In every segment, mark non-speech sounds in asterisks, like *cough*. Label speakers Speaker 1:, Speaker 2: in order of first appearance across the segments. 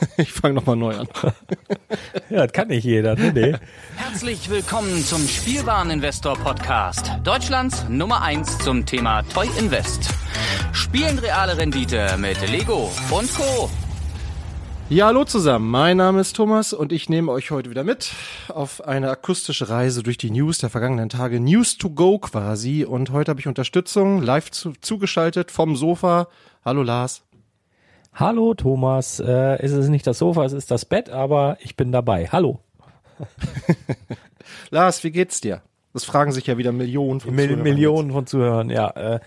Speaker 1: *laughs* Ich fange nochmal neu an. *laughs*
Speaker 2: ja, das kann nicht jeder. Nee, nee.
Speaker 3: Herzlich willkommen zum Spielwareninvestor Podcast. Deutschlands Nummer 1 zum Thema Toy Invest. Spielen reale Rendite mit Lego und Co.
Speaker 1: Ja, hallo zusammen. Mein Name ist Thomas und ich nehme euch heute wieder mit auf eine akustische Reise durch die News der vergangenen Tage. News to go quasi. Und heute habe ich Unterstützung live zu, zugeschaltet vom Sofa. Hallo Lars.
Speaker 2: Hallo Thomas, äh, es ist nicht das Sofa, es ist das Bett, aber ich bin dabei. Hallo. *laughs*
Speaker 1: Lars, wie geht's dir? Das fragen sich ja wieder Millionen
Speaker 2: von Mil Zuhörern. Millionen von Zuhörern, ja. Äh,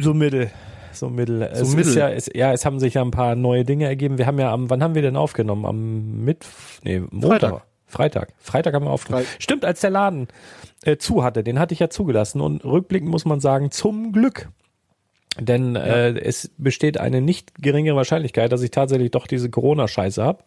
Speaker 2: so mittel. So mittel. So es mittel. Ist ja, es, ja, es haben sich ja ein paar neue Dinge ergeben. Wir haben ja am, wann haben wir denn aufgenommen? Am Mittwoch, nee, Montag. Freitag. Freitag. Freitag haben wir aufgenommen. Freitag. Stimmt, als der Laden äh, zu hatte, den hatte ich ja zugelassen. Und rückblickend muss man sagen, zum Glück. Denn ja. äh, es besteht eine nicht geringe Wahrscheinlichkeit, dass ich tatsächlich doch diese Corona-Scheiße hab.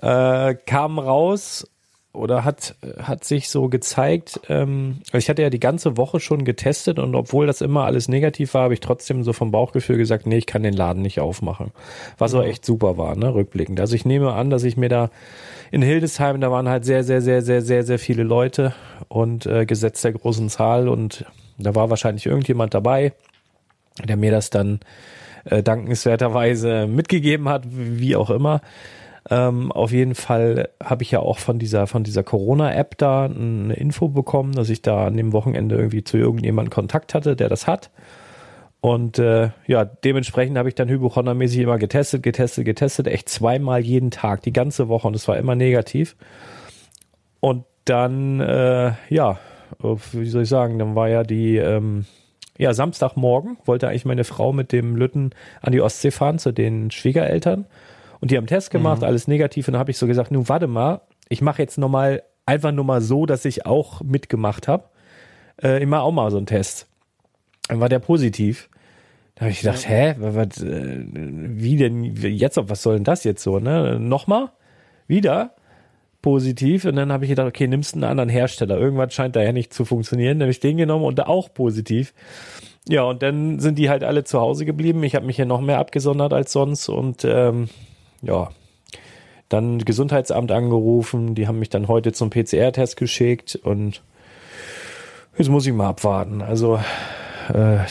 Speaker 2: Äh, kam raus oder hat, hat sich so gezeigt, ähm, ich hatte ja die ganze Woche schon getestet und obwohl das immer alles negativ war, habe ich trotzdem so vom Bauchgefühl gesagt, nee, ich kann den Laden nicht aufmachen. Was auch echt super war, ne, rückblickend. Also ich nehme an, dass ich mir da in Hildesheim, da waren halt sehr, sehr, sehr, sehr, sehr, sehr viele Leute und äh, Gesetz der großen Zahl und da war wahrscheinlich irgendjemand dabei, der mir das dann äh, dankenswerterweise mitgegeben hat, wie auch immer. Ähm, auf jeden Fall habe ich ja auch von dieser von dieser Corona-App da eine Info bekommen, dass ich da an dem Wochenende irgendwie zu irgendjemandem Kontakt hatte, der das hat. Und äh, ja, dementsprechend habe ich dann hypochondermäßig immer getestet, getestet, getestet, echt zweimal jeden Tag, die ganze Woche und es war immer negativ. Und dann, äh, ja, wie soll ich sagen, dann war ja die, ähm, ja, Samstagmorgen wollte eigentlich meine Frau mit dem Lütten an die Ostsee fahren zu den Schwiegereltern. Und die haben Test gemacht, mhm. alles negativ. Und dann habe ich so gesagt, nun warte mal, ich mache jetzt nochmal, einfach nur mal so, dass ich auch mitgemacht habe. Äh, mache auch mal so einen Test. Dann war der positiv. Da habe ich gedacht, ja. hä, was, äh, wie denn jetzt, was soll denn das jetzt so, ne? Nochmal? Wieder? Positiv. Und dann habe ich gedacht, okay, nimmst einen anderen Hersteller. Irgendwas scheint da ja nicht zu funktionieren. Dann habe ich den genommen und auch positiv. Ja, und dann sind die halt alle zu Hause geblieben. Ich habe mich hier noch mehr abgesondert als sonst und ähm, ja, dann Gesundheitsamt angerufen. Die haben mich dann heute zum PCR-Test geschickt und jetzt muss ich mal abwarten. Also äh,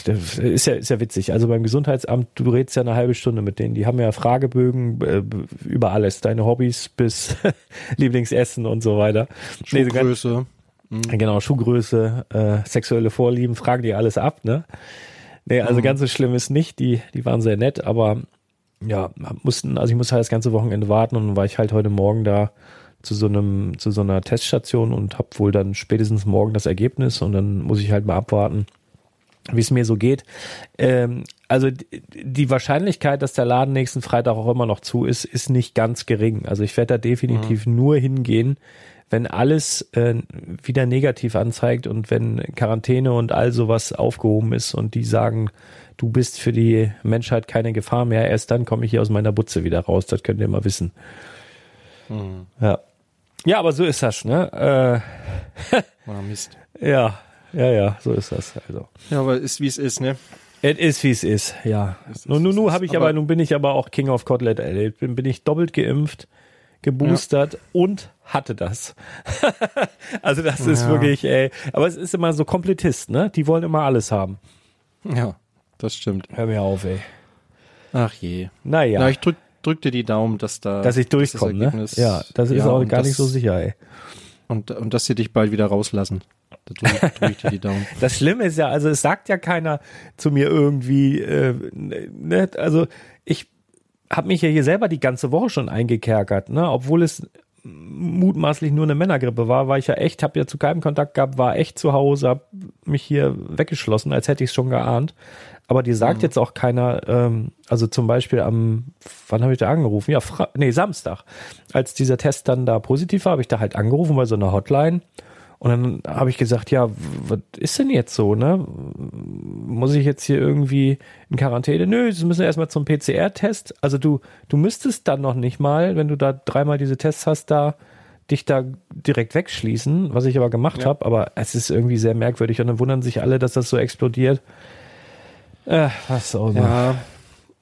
Speaker 2: ist ja, ist ja witzig. Also beim Gesundheitsamt, du redest ja eine halbe Stunde mit denen. Die haben ja Fragebögen äh, über alles. Deine Hobbys bis *laughs* Lieblingsessen und so weiter.
Speaker 1: Schuhgröße.
Speaker 2: Nee, mhm. Genau, Schuhgröße, äh, sexuelle Vorlieben, fragen die alles ab, ne? Nee, also mhm. ganz so schlimm ist nicht. Die, die waren sehr nett, aber ja, mussten, also ich musste halt das ganze Wochenende warten und dann war ich halt heute Morgen da zu so einem, zu so einer Teststation und habe wohl dann spätestens morgen das Ergebnis und dann muss ich halt mal abwarten, wie es mir so geht. Ähm, also die Wahrscheinlichkeit, dass der Laden nächsten Freitag auch immer noch zu ist, ist nicht ganz gering. Also ich werde da definitiv mhm. nur hingehen, wenn alles äh, wieder negativ anzeigt und wenn Quarantäne und all sowas aufgehoben ist und die sagen, du bist für die Menschheit keine Gefahr mehr, erst dann komme ich hier aus meiner Butze wieder raus. Das könnt ihr mal wissen. Mhm. Ja. Ja, aber so ist das, ne? Äh, *laughs*
Speaker 1: oh, Mist.
Speaker 2: Ja, ja, ja, so ist das. Also.
Speaker 1: Ja, aber ist wie es ist, ne?
Speaker 2: Es ist wie es ist, ja. Nun, nun, nun habe ich aber, nun bin ich aber auch King of Kotlet erlebt. Bin, bin ich doppelt geimpft, geboostert ja. und hatte das. *laughs* also das ist ja. wirklich, ey. Aber es ist immer so Komplettist, ne? Die wollen immer alles haben.
Speaker 1: Ja, das stimmt.
Speaker 2: Hör mir auf, ey.
Speaker 1: Ach je.
Speaker 2: Naja.
Speaker 1: Na, ich drück, drück dir die Daumen, dass da.
Speaker 2: Dass ich durchkomme, ne? Ja, das ist ja, auch gar das, nicht so sicher, ey.
Speaker 1: Und, und dass sie dich bald wieder rauslassen. Da drücke drück ich dir die Daumen.
Speaker 2: Das Schlimme ist ja, also es sagt ja keiner zu mir irgendwie, äh, ne, also ich habe mich ja hier selber die ganze Woche schon eingekerkert, ne, obwohl es mutmaßlich nur eine Männergrippe war, war ich ja echt, habe ja zu keinem Kontakt gehabt, war echt zu Hause, habe mich hier weggeschlossen, als hätte ich es schon geahnt. Aber die sagt mhm. jetzt auch keiner, ähm, also zum Beispiel am, wann habe ich da angerufen? Ja, Fra nee, Samstag. Als dieser Test dann da positiv war, habe ich da halt angerufen bei so einer Hotline und dann habe ich gesagt, ja, was ist denn jetzt so, ne? Muss ich jetzt hier irgendwie in Quarantäne? Nö, sie müssen erstmal zum PCR-Test. Also du, du müsstest dann noch nicht mal, wenn du da dreimal diese Tests hast, da dich da direkt wegschließen, was ich aber gemacht ja. habe, aber es ist irgendwie sehr merkwürdig und dann wundern sich alle, dass das so explodiert.
Speaker 1: Äh, was auch immer. Ja.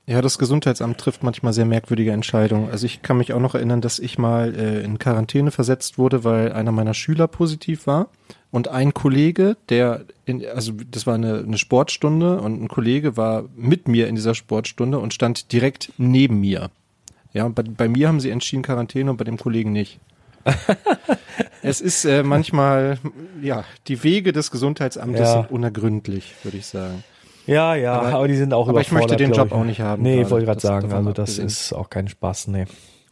Speaker 1: Ja, das Gesundheitsamt trifft manchmal sehr merkwürdige Entscheidungen. Also ich kann mich auch noch erinnern, dass ich mal äh, in Quarantäne versetzt wurde, weil einer meiner Schüler positiv war. Und ein Kollege, der, in, also das war eine, eine Sportstunde und ein Kollege war mit mir in dieser Sportstunde und stand direkt neben mir. Ja, und bei, bei mir haben sie entschieden Quarantäne und bei dem Kollegen nicht. *laughs* es ist äh, manchmal, ja, die Wege des Gesundheitsamtes ja. sind unergründlich, würde ich sagen.
Speaker 2: Ja, ja, aber, aber die sind auch
Speaker 1: Aber ich möchte den Job auch nicht haben.
Speaker 2: Nee, ich wollte gerade sagen, also das abgesehen. ist auch kein Spaß, nee.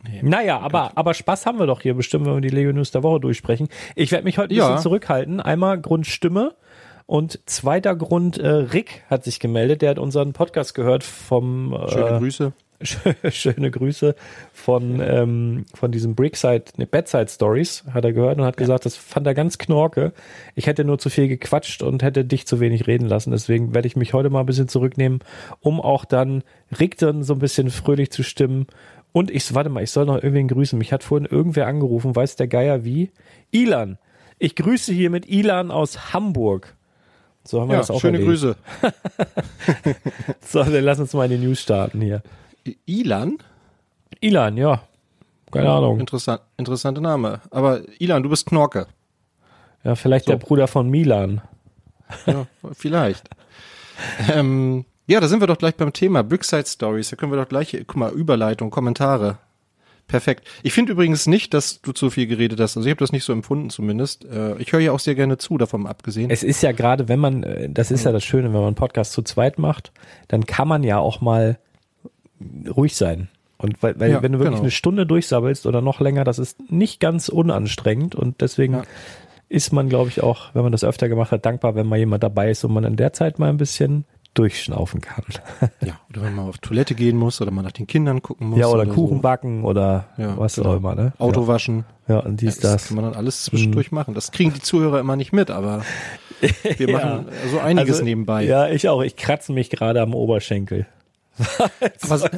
Speaker 2: Nee, naja, aber, aber Spaß haben wir doch hier bestimmt, wenn wir die Lego News der Woche durchsprechen. Ich werde mich heute ein ja. bisschen zurückhalten. Einmal Grund Stimme und zweiter Grund, äh, Rick hat sich gemeldet, der hat unseren Podcast gehört vom
Speaker 1: äh, Schöne Grüße. *laughs*
Speaker 2: schöne Grüße von, ähm, von diesem Brickside, ne, Bedside Stories, hat er gehört und hat ja. gesagt, das fand er ganz knorke. Ich hätte nur zu viel gequatscht und hätte dich zu wenig reden lassen. Deswegen werde ich mich heute mal ein bisschen zurücknehmen, um auch dann Rick dann so ein bisschen fröhlich zu stimmen. Und ich, warte mal, ich soll noch irgendwen grüßen. Mich hat vorhin irgendwer angerufen, weiß der Geier wie? Ilan. Ich grüße hier mit Ilan aus Hamburg. So haben wir ja, das auch
Speaker 1: Schöne erlebt. Grüße. *laughs*
Speaker 2: so, dann lass uns mal in die News starten hier.
Speaker 1: Ilan?
Speaker 2: Ilan, ja. Keine ja, Ahnung.
Speaker 1: Interessant, interessanter Name. Aber Ilan, du bist Knorke.
Speaker 2: Ja, vielleicht so. der Bruder von Milan.
Speaker 1: Ja, vielleicht. ähm, ja, da sind wir doch gleich beim Thema Brickside Stories. Da können wir doch gleich, guck mal, Überleitung, Kommentare. Perfekt. Ich finde übrigens nicht, dass du zu viel geredet hast. Also ich habe das nicht so empfunden zumindest. Äh, ich höre ja auch sehr gerne zu, davon abgesehen.
Speaker 2: Es ist ja gerade, wenn man, äh, das ist ja das Schöne, wenn man einen Podcast zu zweit macht, dann kann man ja auch mal ruhig sein. Und weil, weil ja, wenn du wirklich genau. eine Stunde durchsabbelst oder noch länger, das ist nicht ganz unanstrengend und deswegen ja. ist man, glaube ich, auch, wenn man das öfter gemacht hat, dankbar, wenn mal jemand dabei ist und man in der Zeit mal ein bisschen durchschnaufen kann.
Speaker 1: Ja, oder wenn man auf Toilette gehen muss oder man nach den Kindern gucken muss.
Speaker 2: Ja, oder, oder Kuchen so. backen oder ja, was genau. auch immer, ne?
Speaker 1: Auto ja. waschen.
Speaker 2: Ja, und dies, das. Das
Speaker 1: kann man dann alles zwischendurch mhm. machen. Das kriegen die Zuhörer immer nicht mit, aber *laughs* wir machen so einiges also, nebenbei.
Speaker 2: Ja, ich auch. Ich kratze mich gerade am Oberschenkel.
Speaker 1: Was? *laughs*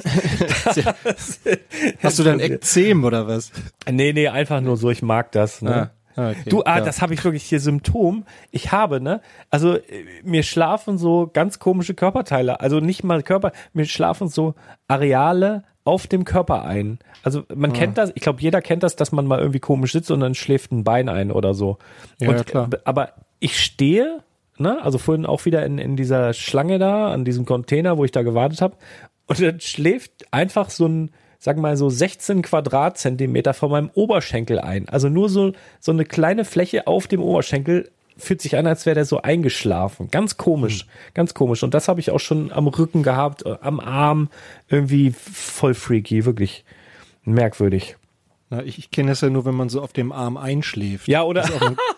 Speaker 1: Hast du dein Ekzem oder was?
Speaker 2: Nee, nee, einfach nur so, ich mag das. Ne? Ah. Ah, okay, du, ah, ja. das habe ich wirklich hier Symptom. Ich habe, ne, also äh, mir schlafen so ganz komische Körperteile, also nicht mal Körper, mir schlafen so Areale auf dem Körper ein. Also man ah. kennt das, ich glaube, jeder kennt das, dass man mal irgendwie komisch sitzt und dann schläft ein Bein ein oder so.
Speaker 1: Ja,
Speaker 2: und,
Speaker 1: ja klar.
Speaker 2: Aber ich stehe, ne, also vorhin auch wieder in, in dieser Schlange da, an diesem Container, wo ich da gewartet habe, und dann schläft einfach so ein sag mal so 16 Quadratzentimeter von meinem Oberschenkel ein. Also nur so, so eine kleine Fläche auf dem Oberschenkel fühlt sich an, als wäre der so eingeschlafen. Ganz komisch, hm. ganz komisch. Und das habe ich auch schon am Rücken gehabt, am Arm. Irgendwie voll freaky, wirklich merkwürdig.
Speaker 1: Na, ich, ich kenne das ja nur, wenn man so auf dem Arm einschläft.
Speaker 2: Ja, oder?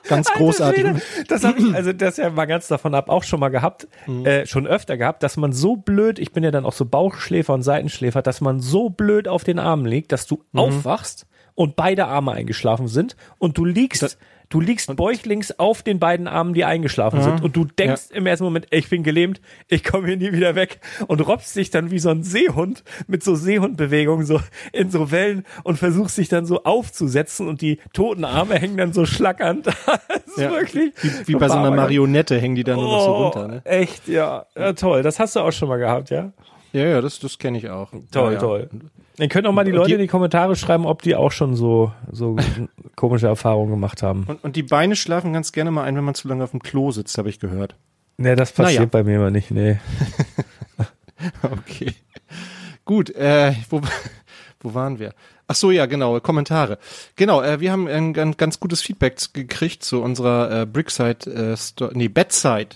Speaker 1: ganz *laughs* großartig.
Speaker 2: das habe ich, also das ja mal ganz davon ab, auch schon mal gehabt, mhm. äh, schon öfter gehabt, dass man so blöd, ich bin ja dann auch so Bauchschläfer und Seitenschläfer, dass man so blöd auf den Armen liegt, dass du mhm. aufwachst und beide Arme eingeschlafen sind und du liegst das, Du liegst bäuchlings auf den beiden Armen, die eingeschlafen sind, und du denkst ja. im ersten Moment, ich bin gelähmt, ich komme hier nie wieder weg und robbst dich dann wie so ein Seehund mit so Seehundbewegungen so in so Wellen und versuchst dich dann so aufzusetzen und die toten Arme hängen dann so schlackernd. *laughs*
Speaker 1: ja, wirklich. Wie, wie bei so einer Marionette hängen die dann oh, nur noch so runter. Ne?
Speaker 2: Echt, ja. ja. Toll. Das hast du auch schon mal gehabt, ja?
Speaker 1: Ja, ja, das, das kenne ich auch.
Speaker 2: Toll,
Speaker 1: ja,
Speaker 2: toll. Ihr könnt auch mal die Leute die, in die Kommentare schreiben, ob die auch schon so, so *laughs* komische Erfahrungen gemacht haben.
Speaker 1: Und, und die Beine schlafen ganz gerne mal ein, wenn man zu lange auf dem Klo sitzt, habe ich gehört.
Speaker 2: Nee, das passiert naja. bei mir immer nicht, nee. *laughs*
Speaker 1: okay. Gut, äh, wo, *laughs* wo waren wir? Ach so, ja, genau, Kommentare. Genau, äh, wir haben ein, ein ganz gutes Feedback gekriegt zu unserer äh, Brickside, äh, Sto nee, Bedside.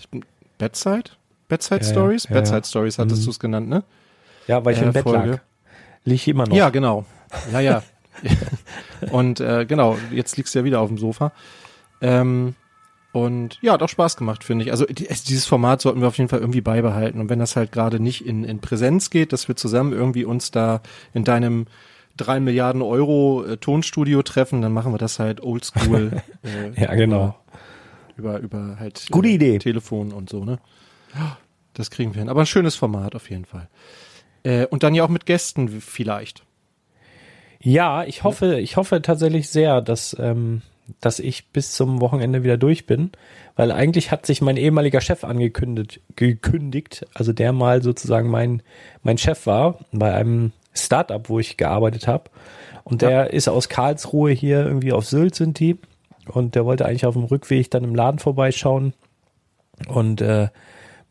Speaker 1: Bedside? Bedside ja, Stories? Ja, Bedside ja. Stories hattest mhm. du es genannt, ne?
Speaker 2: Ja, weil ich äh, im Bett Folge. lag. Lieg immer noch.
Speaker 1: Ja, genau. Ja, ja. *laughs* und äh, genau, jetzt liegst du ja wieder auf dem Sofa. Ähm, und ja, hat auch Spaß gemacht, finde ich. Also dieses Format sollten wir auf jeden Fall irgendwie beibehalten. Und wenn das halt gerade nicht in, in Präsenz geht, dass wir zusammen irgendwie uns da in deinem drei Milliarden Euro äh, Tonstudio treffen, dann machen wir das halt oldschool. *laughs*
Speaker 2: Äh, ja, genau.
Speaker 1: Über, über halt
Speaker 2: Gute äh, Idee.
Speaker 1: Telefon und so, ne? Das kriegen wir hin. Aber ein schönes Format auf jeden Fall. Äh, und dann ja auch mit Gästen vielleicht.
Speaker 2: Ja, ich hoffe, ich hoffe tatsächlich sehr, dass, ähm, dass ich bis zum Wochenende wieder durch bin, weil eigentlich hat sich mein ehemaliger Chef angekündigt, gekündigt, also der mal sozusagen mein, mein Chef war bei einem Startup, wo ich gearbeitet habe. Und der ja. ist aus Karlsruhe hier irgendwie auf Sylt sind die. Und der wollte eigentlich auf dem Rückweg dann im Laden vorbeischauen. Und äh,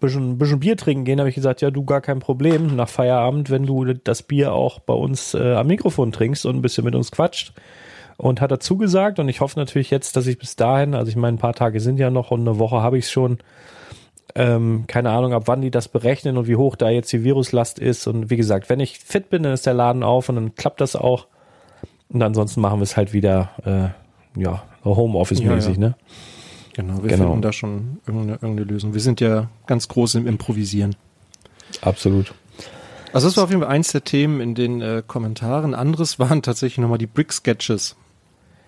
Speaker 2: bisschen, bisschen Bier trinken gehen, habe ich gesagt, ja, du gar kein Problem nach Feierabend, wenn du das Bier auch bei uns äh, am Mikrofon trinkst und ein bisschen mit uns quatscht. Und hat er zugesagt und ich hoffe natürlich jetzt, dass ich bis dahin, also ich meine, ein paar Tage sind ja noch und eine Woche habe ich es schon. Ähm, keine Ahnung, ab wann die das berechnen und wie hoch da jetzt die Viruslast ist. Und wie gesagt, wenn ich fit bin, dann ist der Laden auf und dann klappt das auch. Und ansonsten machen wir es halt wieder, äh, ja, Homeoffice-mäßig, ja, ja. ne?
Speaker 1: Genau, wir genau. finden da schon irgendeine, irgendeine Lösung. Wir sind ja ganz groß im Improvisieren.
Speaker 2: Absolut.
Speaker 1: Also das war auf jeden Fall eins der Themen in den äh, Kommentaren. Anderes waren tatsächlich nochmal die Brick-Sketches.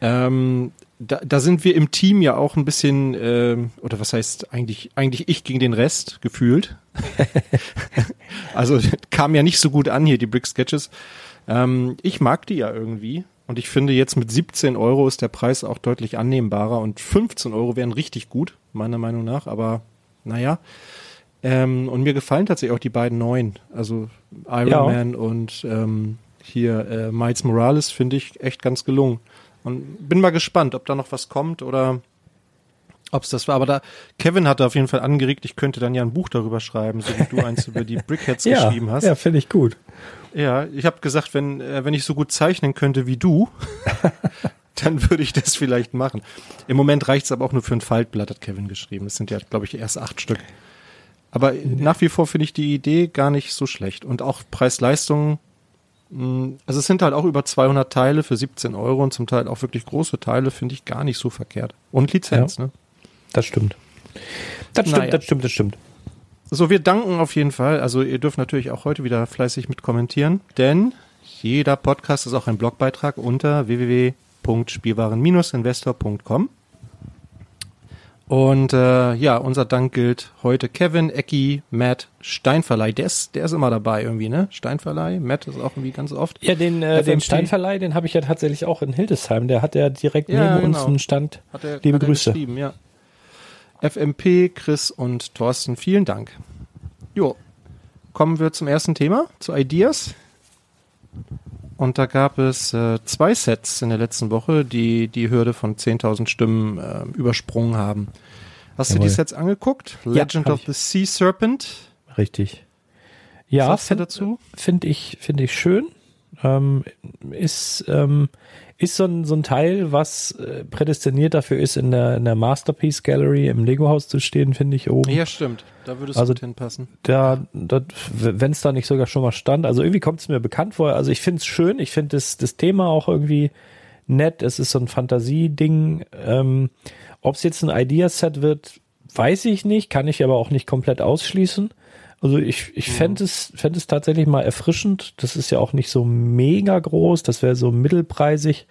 Speaker 1: Ähm, da, da sind wir im Team ja auch ein bisschen, äh, oder was heißt eigentlich, eigentlich ich gegen den Rest gefühlt. *laughs* also *laughs* kam ja nicht so gut an hier, die Brick-Sketches. Ähm, ich mag die ja irgendwie. Und ich finde jetzt mit 17 Euro ist der Preis auch deutlich annehmbarer und 15 Euro wären richtig gut, meiner Meinung nach. Aber naja. Ähm, und mir gefallen tatsächlich auch die beiden neuen. Also Iron ja. Man und ähm, hier äh, Miles Morales finde ich echt ganz gelungen. Und bin mal gespannt, ob da noch was kommt oder ob es das war. Aber da Kevin hatte auf jeden Fall angeregt, ich könnte dann ja ein Buch darüber schreiben, so wie du eins über die Brickheads *laughs*
Speaker 2: ja,
Speaker 1: geschrieben hast.
Speaker 2: Ja, finde ich gut.
Speaker 1: Ja, ich habe gesagt, wenn äh, wenn ich so gut zeichnen könnte wie du, *laughs* dann würde ich das vielleicht machen. Im Moment reicht es aber auch nur für ein Faltblatt, hat Kevin geschrieben. Das sind ja, glaube ich, erst acht Stück. Aber nach wie vor finde ich die Idee gar nicht so schlecht. Und auch Preis-Leistung, hm, also es sind halt auch über 200 Teile für 17 Euro und zum Teil auch wirklich große Teile, finde ich gar nicht so verkehrt. Und Lizenz, ja, ne?
Speaker 2: Das stimmt. Das stimmt, naja. das stimmt, das stimmt.
Speaker 1: So, wir danken auf jeden Fall. Also ihr dürft natürlich auch heute wieder fleißig mit kommentieren, denn jeder Podcast ist auch ein Blogbeitrag unter www.spielwaren-investor.com. Und äh, ja, unser Dank gilt heute Kevin, Ecki, Matt, Steinverleih. Der ist, der ist immer dabei irgendwie, ne? Steinverleih. Matt ist auch irgendwie ganz oft.
Speaker 2: Ja, den, äh, den Steinverleih, den habe ich ja tatsächlich auch in Hildesheim. Der hat ja direkt ja, neben genau. uns einen Stand.
Speaker 1: Hat er, Liebe hat Grüße. Ja. FMP, Chris und Thorsten, vielen Dank. Jo, kommen wir zum ersten Thema, zu Ideas. Und da gab es äh, zwei Sets in der letzten Woche, die die Hürde von 10.000 Stimmen äh, übersprungen haben. Hast Jawohl. du die Sets angeguckt? Legend ja, of the Sea Serpent.
Speaker 2: Richtig. Ja, finde find ich, finde ich schön. Ähm, ist, ähm, ist so ein, so ein Teil, was äh, prädestiniert dafür ist, in der, in der Masterpiece Gallery im Lego-Haus zu stehen, finde ich oben.
Speaker 1: Ja, stimmt. Da würde es
Speaker 2: also,
Speaker 1: gut hinpassen.
Speaker 2: Da, da, wenn es da nicht sogar schon mal stand. Also irgendwie kommt es mir bekannt vor. Also ich finde es schön. Ich finde das, das Thema auch irgendwie nett. Es ist so ein Fantasieding. Ähm, Ob es jetzt ein Ideaset wird, weiß ich nicht. Kann ich aber auch nicht komplett ausschließen. Also ich, ich mhm. fände es, fänd es tatsächlich mal erfrischend. Das ist ja auch nicht so mega groß. Das wäre so mittelpreisig.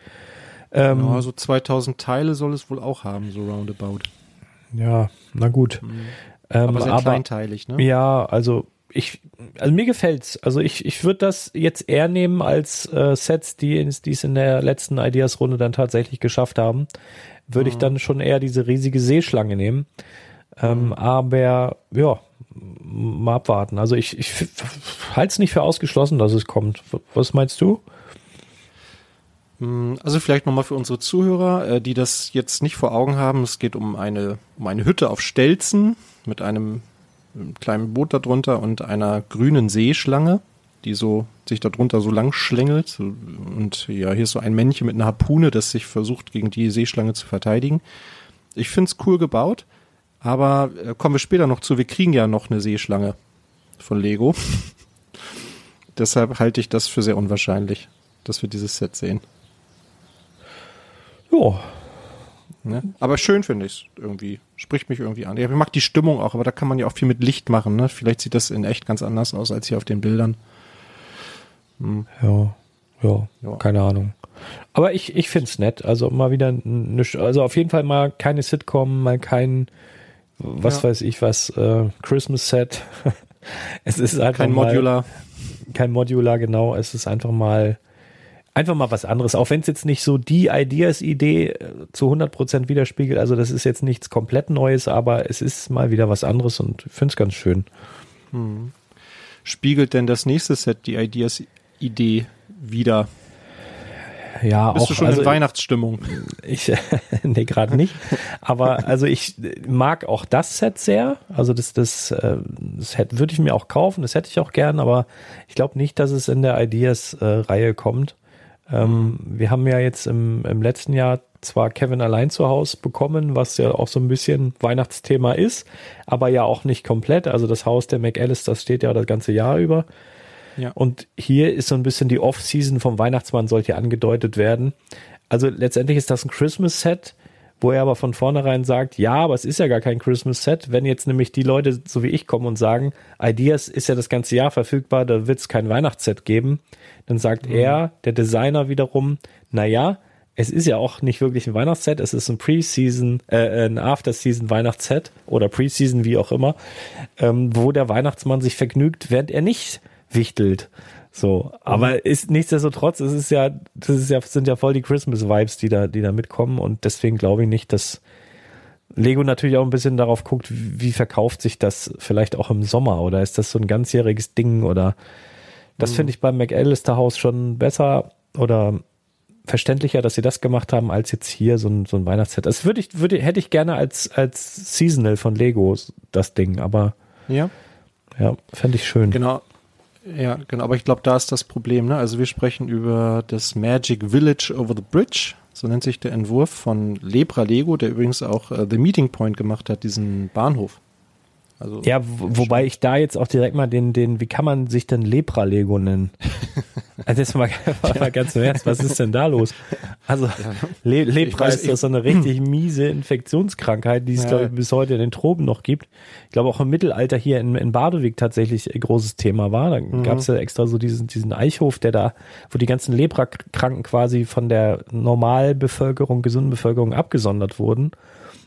Speaker 1: Ähm, ja, so 2000 Teile soll es wohl auch haben, so roundabout.
Speaker 2: Ja, na gut. Mhm.
Speaker 1: Ähm, aber sehr aber, kleinteilig, ne?
Speaker 2: Ja, also ich, also mir gefällt's. Also ich, ich würde das jetzt eher nehmen als äh, Sets, die es in der letzten Ideas-Runde dann tatsächlich geschafft haben. Würde mhm. ich dann schon eher diese riesige Seeschlange nehmen. Ähm, mhm. Aber ja, mal abwarten. Also ich, ich halte es nicht für ausgeschlossen, dass es kommt. Was meinst du?
Speaker 1: Hm, also vielleicht nochmal für unsere Zuhörer, äh, die das jetzt nicht vor Augen haben. Es geht um eine, um eine Hütte auf Stelzen mit einem, kleinen Boot darunter und einer grünen Seeschlange, die so sich darunter so lang schlängelt. Und ja, hier ist so ein Männchen mit einer Harpune, das sich versucht, gegen die Seeschlange zu verteidigen. Ich finde es cool gebaut. Aber äh, kommen wir später noch zu, wir kriegen ja noch eine Seeschlange von Lego. *laughs* Deshalb halte ich das für sehr unwahrscheinlich, dass wir dieses Set sehen.
Speaker 2: Ja.
Speaker 1: Ne? Aber schön finde ich es irgendwie. Spricht mich irgendwie an. Ja, ich mag die Stimmung auch, aber da kann man ja auch viel mit Licht machen. Ne? Vielleicht sieht das in echt ganz anders aus als hier auf den Bildern.
Speaker 2: Hm. Ja, ja, ja, keine Ahnung. Aber ich, ich finde es nett. Also mal wieder, eine, also auf jeden Fall mal keine Sitcom, mal kein was ja. weiß ich was, äh, Christmas Set. *laughs* es ist einfach
Speaker 1: kein mal, Modular.
Speaker 2: Kein Modular, genau. Es ist einfach mal einfach mal was anderes. Auch wenn es jetzt nicht so die Ideas-Idee äh, zu 100% widerspiegelt. Also das ist jetzt nichts komplett Neues, aber es ist mal wieder was anderes und ich finde es ganz schön. Hm.
Speaker 1: Spiegelt denn das nächste Set die Ideas-Idee wieder?
Speaker 2: Ja,
Speaker 1: Bist
Speaker 2: auch,
Speaker 1: du schon
Speaker 2: also,
Speaker 1: in Weihnachtsstimmung?
Speaker 2: Ich, *laughs* nee, gerade nicht. Aber also ich mag auch das Set sehr. Also das, das, äh, das hätte, würde ich mir auch kaufen, das hätte ich auch gern, aber ich glaube nicht, dass es in der Ideas-Reihe kommt. Ähm, wir haben ja jetzt im, im letzten Jahr zwar Kevin allein zu Hause bekommen, was ja auch so ein bisschen Weihnachtsthema ist, aber ja auch nicht komplett. Also das Haus der McAllis, das steht ja das ganze Jahr über. Ja. Und hier ist so ein bisschen die Off-Season vom Weihnachtsmann sollte angedeutet werden. Also letztendlich ist das ein Christmas-Set, wo er aber von vornherein sagt, ja, aber es ist ja gar kein Christmas-Set. Wenn jetzt nämlich die Leute, so wie ich, kommen und sagen, Ideas ist ja das ganze Jahr verfügbar, da wird es kein Weihnachtsset geben, dann sagt mhm. er, der Designer wiederum, na ja, es ist ja auch nicht wirklich ein Weihnachtsset, es ist ein Pre-Season, äh, ein After-Season Weihnachtsset oder Pre-Season, wie auch immer, ähm, wo der Weihnachtsmann sich vergnügt, während er nicht wichtelt. So, aber mhm. ist nichtsdestotrotz, es ist ja, das ist ja, sind ja voll die Christmas-Vibes, die da, die da mitkommen und deswegen glaube ich nicht, dass Lego natürlich auch ein bisschen darauf guckt, wie verkauft sich das vielleicht auch im Sommer oder ist das so ein ganzjähriges Ding oder das mhm. finde ich beim McAllister Haus schon besser oder verständlicher, dass sie das gemacht haben, als jetzt hier so ein, so ein Weihnachtsset. Das würde ich, würde, hätte ich gerne als, als Seasonal von Lego, das Ding, aber.
Speaker 1: Ja.
Speaker 2: Ja, fände ich schön.
Speaker 1: Genau. Ja, genau. Aber ich glaube, da ist das Problem. Ne? Also wir sprechen über das Magic Village over the Bridge. So nennt sich der Entwurf von Lepra Lego, der übrigens auch äh, The Meeting Point gemacht hat, diesen Bahnhof.
Speaker 2: Also ja, wobei ich da jetzt auch direkt mal den, den, wie kann man sich denn Lepra-Lego nennen? *laughs* Also jetzt mal, *laughs* mal ganz im Ernst, was ist denn da los? Also Le Lepra weiß, ist doch so eine richtig miese Infektionskrankheit, die es, ja. glaube ich, bis heute in den Tropen noch gibt. Ich glaube auch im Mittelalter hier in, in Badewig tatsächlich ein großes Thema war. Da mhm. gab es ja extra so diesen, diesen Eichhof, der da, wo die ganzen Lepra-Kranken quasi von der Normalbevölkerung, gesunden Bevölkerung abgesondert wurden,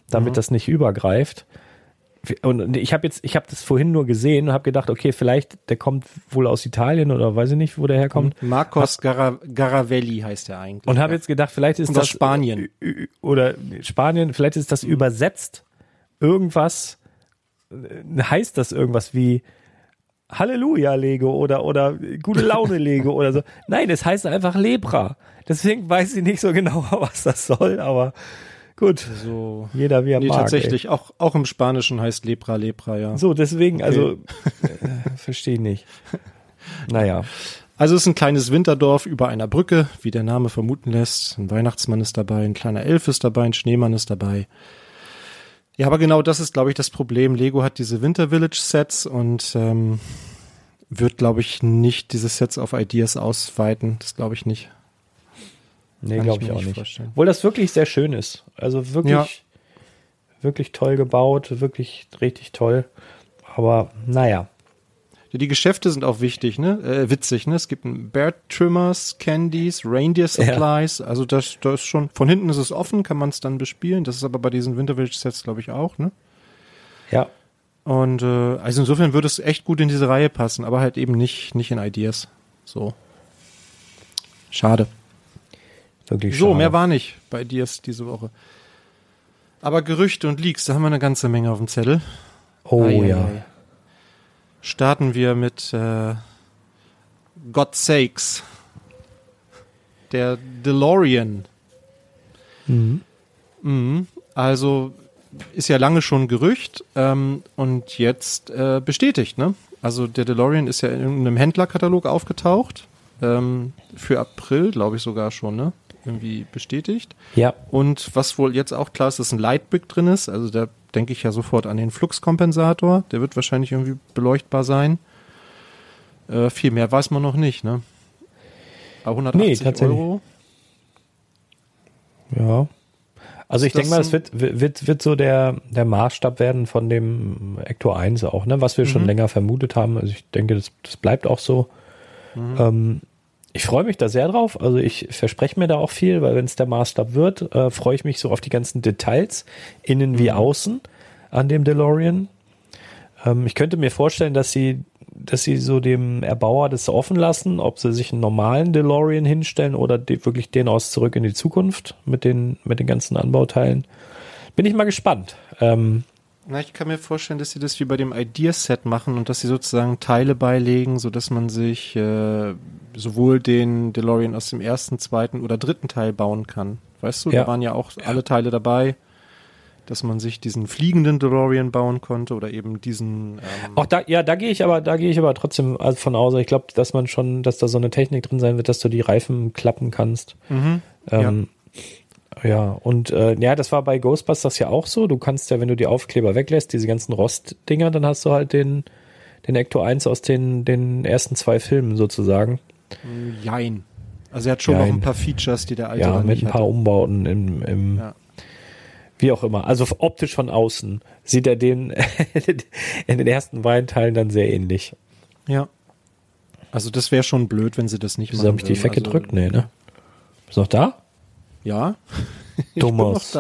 Speaker 2: damit mhm. das nicht übergreift und ich habe jetzt, ich habe das vorhin nur gesehen und habe gedacht, okay, vielleicht der kommt wohl aus Italien oder weiß ich nicht, wo der herkommt.
Speaker 1: Marcos Gara, Garavelli heißt er eigentlich.
Speaker 2: Und habe jetzt gedacht, vielleicht ist das
Speaker 1: Spanien
Speaker 2: oder Spanien, vielleicht ist das übersetzt irgendwas äh, heißt das irgendwas wie Halleluja Lego oder oder gute Laune Lego oder so. *laughs* Nein, es heißt einfach Lepra. Deswegen weiß ich nicht so genau, *laughs* was das soll, aber Gut. So. Jeder wie er nee, mag.
Speaker 1: Tatsächlich, auch, auch im Spanischen heißt Lepra Lepra, ja.
Speaker 2: So, deswegen, okay. also, äh, verstehe nicht. Naja.
Speaker 1: Also es ist ein kleines Winterdorf über einer Brücke, wie der Name vermuten lässt. Ein Weihnachtsmann ist dabei, ein kleiner Elf ist dabei, ein Schneemann ist dabei. Ja, aber genau das ist, glaube ich, das Problem. Lego hat diese Winter Village Sets und ähm, wird, glaube ich, nicht diese Sets auf Ideas ausweiten. Das glaube ich nicht.
Speaker 2: Nee, glaube ich, ich auch nicht. Vorstellen. Obwohl das wirklich sehr schön ist. Also wirklich, ja. wirklich toll gebaut, wirklich richtig toll. Aber naja.
Speaker 1: Die Geschäfte sind auch wichtig, ne? Äh, witzig, ne? Es gibt ein Bear Trimmers, Candies, Reindeer Supplies. Ja. Also das, das ist schon, von hinten ist es offen, kann man es dann bespielen. Das ist aber bei diesen Winter Village Sets, glaube ich, auch, ne?
Speaker 2: Ja.
Speaker 1: Und äh, also insofern würde es echt gut in diese Reihe passen, aber halt eben nicht, nicht in Ideas. So. Schade.
Speaker 2: Wirklich
Speaker 1: so, schade. mehr war nicht bei dir diese Woche. Aber Gerüchte und Leaks, da haben wir eine ganze Menge auf dem Zettel.
Speaker 2: Oh ei, ja.
Speaker 1: Starten wir mit äh, God Sakes. Der DeLorean. Mhm. Mhm. Also ist ja lange schon Gerücht ähm, und jetzt äh, bestätigt, ne? Also der DeLorean ist ja in einem Händlerkatalog aufgetaucht. Ähm, für April, glaube ich sogar schon, ne? Irgendwie bestätigt.
Speaker 2: Ja.
Speaker 1: Und was wohl jetzt auch klar ist, dass ein Lightbrick drin ist. Also da denke ich ja sofort an den Fluxkompensator. Der wird wahrscheinlich irgendwie beleuchtbar sein. Äh, viel mehr weiß man noch nicht, ne? Aber 180 nee, Euro.
Speaker 2: Ja. Also ich denke mal, es wird, wird, wird so der, der Maßstab werden von dem Ector 1 auch, ne? Was wir mhm. schon länger vermutet haben. Also ich denke, das, das bleibt auch so. Mhm. Ähm, ich freue mich da sehr drauf. Also ich verspreche mir da auch viel, weil wenn es der Maßstab wird, äh, freue ich mich so auf die ganzen Details, innen wie mhm. außen, an dem DeLorean. Ähm, ich könnte mir vorstellen, dass sie, dass sie so dem Erbauer das offen lassen, ob sie sich einen normalen DeLorean hinstellen oder die, wirklich den aus zurück in die Zukunft mit den, mit den ganzen Anbauteilen. Bin ich mal gespannt. Ähm,
Speaker 1: na, ich kann mir vorstellen, dass sie das wie bei dem Ideaset machen und dass sie sozusagen Teile beilegen, so dass man sich äh, sowohl den DeLorean aus dem ersten, zweiten oder dritten Teil bauen kann. Weißt du, ja. da waren ja auch alle Teile dabei, dass man sich diesen fliegenden DeLorean bauen konnte oder eben diesen.
Speaker 2: Ähm auch da, ja, da gehe ich aber, da gehe ich aber trotzdem von aus. Ich glaube, dass man schon, dass da so eine Technik drin sein wird, dass du die Reifen klappen kannst. Mhm. Ähm, ja, und äh, ja, das war bei Ghostbusters ja auch so. Du kannst ja, wenn du die Aufkleber weglässt, diese ganzen Rostdinger, dann hast du halt den, den Ecto 1 aus den, den ersten zwei Filmen sozusagen.
Speaker 1: Jein. Also er hat schon Jein. noch ein paar Features, die der alte
Speaker 2: Ja, mit ein paar hatte. Umbauten im, im ja. wie auch immer. Also optisch von außen sieht er den *laughs* in den ersten beiden Teilen dann sehr ähnlich.
Speaker 1: Ja. Also das wäre schon blöd, wenn sie das nicht
Speaker 2: Wieso machen. habe ich die weggedrückt? Also, nee, ne? Bist du noch da?
Speaker 1: Ja. *laughs*
Speaker 2: Thomas,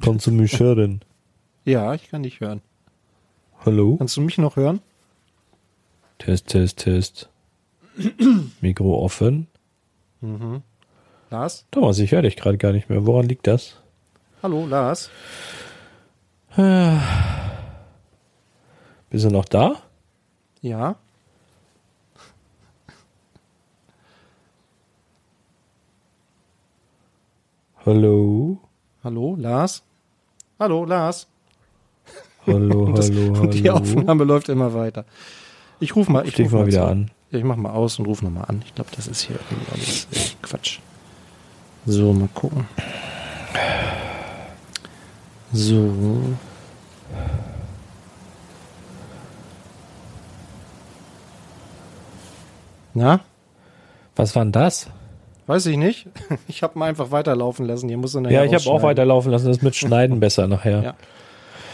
Speaker 2: kannst du mich hören?
Speaker 1: Ja, ich kann dich hören.
Speaker 2: Hallo?
Speaker 1: Kannst du mich noch hören?
Speaker 2: Test, Test, Test. *clears throat* Mikro offen.
Speaker 1: Mhm. Lars?
Speaker 2: Thomas, ich höre dich gerade gar nicht mehr. Woran liegt das?
Speaker 1: Hallo, Lars.
Speaker 2: Bist du noch da? Hallo?
Speaker 1: Hallo, Lars? Hallo, Lars?
Speaker 2: Hallo, *laughs*
Speaker 1: das,
Speaker 2: hallo, hallo.
Speaker 1: Die Aufnahme läuft immer weiter. Ich rufe mal, ich
Speaker 2: ruf mal wieder
Speaker 1: zu.
Speaker 2: an.
Speaker 1: Ich mach mal aus und rufe nochmal an. Ich glaube, das ist hier irgendwie alles Quatsch. So, mal gucken. So. Na?
Speaker 2: Was war denn das?
Speaker 1: Weiß ich nicht. *laughs* Ich habe mal einfach weiterlaufen lassen. Hier muss
Speaker 2: ja, ich habe auch weiterlaufen lassen. Das ist mit *laughs* Schneiden besser nachher.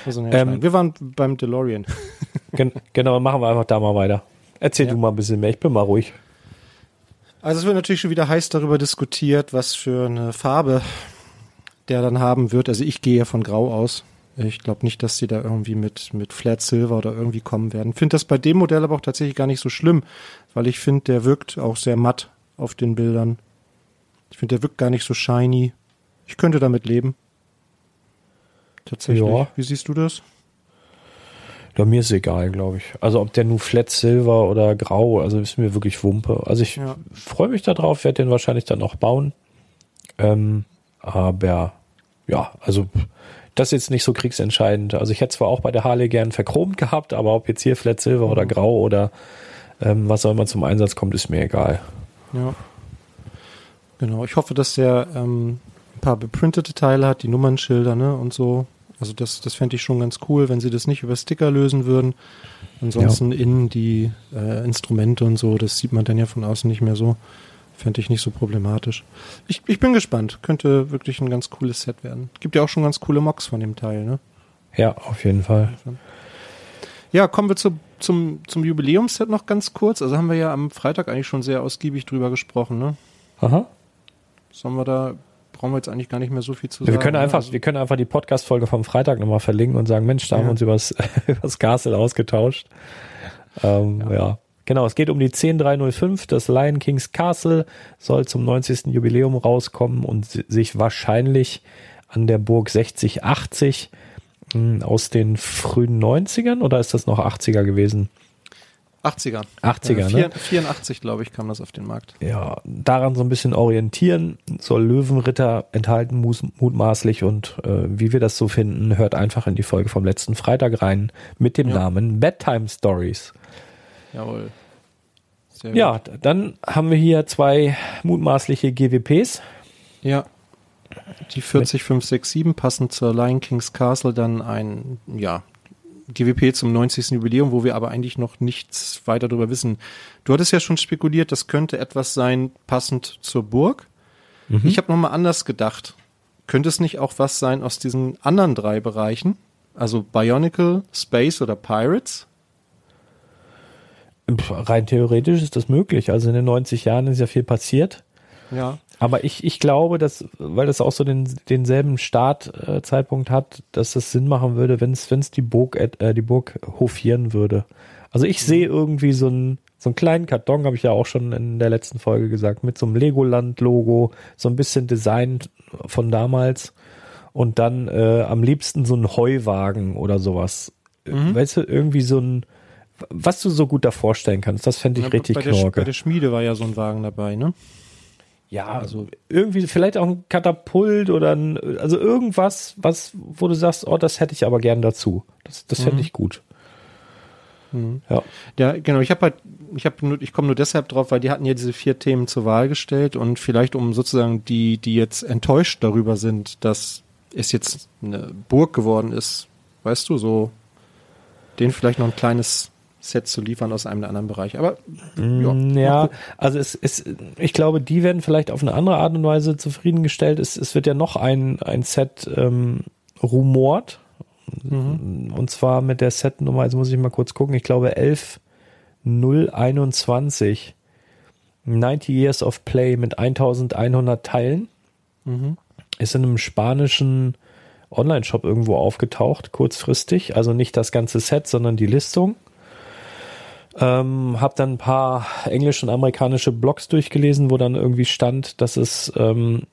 Speaker 1: Ja. Ähm, wir waren beim DeLorean. *laughs*
Speaker 2: Gen genau, machen wir einfach da mal weiter. Erzähl ja. du mal ein bisschen mehr. Ich bin mal ruhig.
Speaker 1: Also es wird natürlich schon wieder heiß darüber diskutiert, was für eine Farbe der dann haben wird. Also ich gehe von Grau aus. Ich glaube nicht, dass sie da irgendwie mit, mit Flat Silver oder irgendwie kommen werden. Finde das bei dem Modell aber auch tatsächlich gar nicht so schlimm, weil ich finde, der wirkt auch sehr matt auf den Bildern. Ich finde, der wirkt gar nicht so shiny. Ich könnte damit leben. Tatsächlich. Ja. Wie siehst du das?
Speaker 2: Ja, mir ist egal, glaube ich. Also ob der nur Flat Silver oder Grau, also ist mir wirklich Wumpe. Also ich ja. freue mich darauf, werde den wahrscheinlich dann auch bauen. Ähm, aber ja, also das ist jetzt nicht so kriegsentscheidend. Also ich hätte zwar auch bei der Harley gern verchromt *laughs* gehabt, aber ob jetzt hier Flat Silver oder mhm. Grau oder ähm, was auch immer zum Einsatz kommt, ist mir egal.
Speaker 1: Ja. Genau, ich hoffe, dass der ähm, ein paar beprintete Teile hat, die Nummernschilder, ne, und so. Also das, das fände ich schon ganz cool, wenn sie das nicht über Sticker lösen würden. Ansonsten ja. innen die äh, Instrumente und so, das sieht man dann ja von außen nicht mehr so. Fände ich nicht so problematisch. Ich, ich bin gespannt. Könnte wirklich ein ganz cooles Set werden. Gibt ja auch schon ganz coole Mocks von dem Teil, ne?
Speaker 2: Ja, auf jeden Fall.
Speaker 1: Ja, kommen wir zu, zum, zum Jubiläumsset noch ganz kurz. Also haben wir ja am Freitag eigentlich schon sehr ausgiebig drüber gesprochen, ne?
Speaker 2: Aha.
Speaker 1: Sollen wir da, brauchen wir jetzt eigentlich gar nicht mehr so viel zu
Speaker 2: sagen.
Speaker 1: Wir
Speaker 2: können ne? einfach, also, wir können einfach die Podcast-Folge vom Freitag nochmal verlinken und sagen, Mensch, da ja. haben wir uns übers, *laughs* übers Castle ausgetauscht. Ähm, ja. ja. Genau, es geht um die 10305. Das Lion King's Castle soll zum 90. Jubiläum rauskommen und sich wahrscheinlich an der Burg 6080 hm, aus den frühen 90ern oder ist das noch 80er gewesen?
Speaker 1: 80er.
Speaker 2: 80er,
Speaker 1: äh, ne? 84, glaube ich, kam das auf den Markt.
Speaker 2: Ja, daran so ein bisschen orientieren, soll Löwenritter enthalten, mutmaßlich und äh, wie wir das so finden, hört einfach in die Folge vom letzten Freitag rein mit dem ja. Namen Bedtime Stories.
Speaker 1: Jawohl.
Speaker 2: ja, dann haben wir hier zwei mutmaßliche GWPs.
Speaker 1: Ja. Die 40567 passend zur Lion King's Castle dann ein, ja, GWP zum 90. Jubiläum, wo wir aber eigentlich noch nichts weiter darüber wissen. Du hattest ja schon spekuliert, das könnte etwas sein passend zur Burg. Mhm. Ich habe nochmal anders gedacht. Könnte es nicht auch was sein aus diesen anderen drei Bereichen? Also Bionicle, Space oder Pirates?
Speaker 2: Rein theoretisch ist das möglich. Also in den 90 Jahren ist ja viel passiert.
Speaker 1: Ja.
Speaker 2: Aber ich, ich glaube, dass, weil das auch so den, denselben Startzeitpunkt hat, dass es Sinn machen würde, wenn es die Burg, äh, die Burg hofieren würde. Also ich sehe irgendwie so einen, so einen kleinen Karton, habe ich ja auch schon in der letzten Folge gesagt, mit so einem Legoland-Logo, so ein bisschen Design von damals und dann äh, am liebsten so ein Heuwagen oder sowas. Mhm. Weißt du, irgendwie so ein, was du so gut da vorstellen kannst, das fände ich ja, richtig bei
Speaker 1: der, bei der Schmiede war ja so ein Wagen dabei, ne?
Speaker 2: Ja, also irgendwie vielleicht auch ein Katapult oder ein, also irgendwas, was, wo du sagst, oh, das hätte ich aber gern dazu. Das, das fände mhm. ich gut.
Speaker 1: Mhm. Ja. ja, genau. Ich habe halt, ich habe nur, ich komme nur deshalb drauf, weil die hatten ja diese vier Themen zur Wahl gestellt und vielleicht um sozusagen die, die jetzt enttäuscht darüber sind, dass es jetzt eine Burg geworden ist, weißt du, so den vielleicht noch ein kleines Set zu liefern aus einem anderen Bereich. Aber
Speaker 2: ja, mm, ja also es ist, ich glaube, die werden vielleicht auf eine andere Art und Weise zufriedengestellt. Es, es wird ja noch ein, ein Set ähm, rumort. Mhm. Und zwar mit der Setnummer, jetzt muss ich mal kurz gucken, ich glaube 11021. 90 Years of Play mit 1100 Teilen. Mhm. Ist in einem spanischen Online-Shop irgendwo aufgetaucht, kurzfristig. Also nicht das ganze Set, sondern die Listung. Ähm, habe dann ein paar englische und amerikanische Blogs durchgelesen, wo dann irgendwie stand, dass es ähm,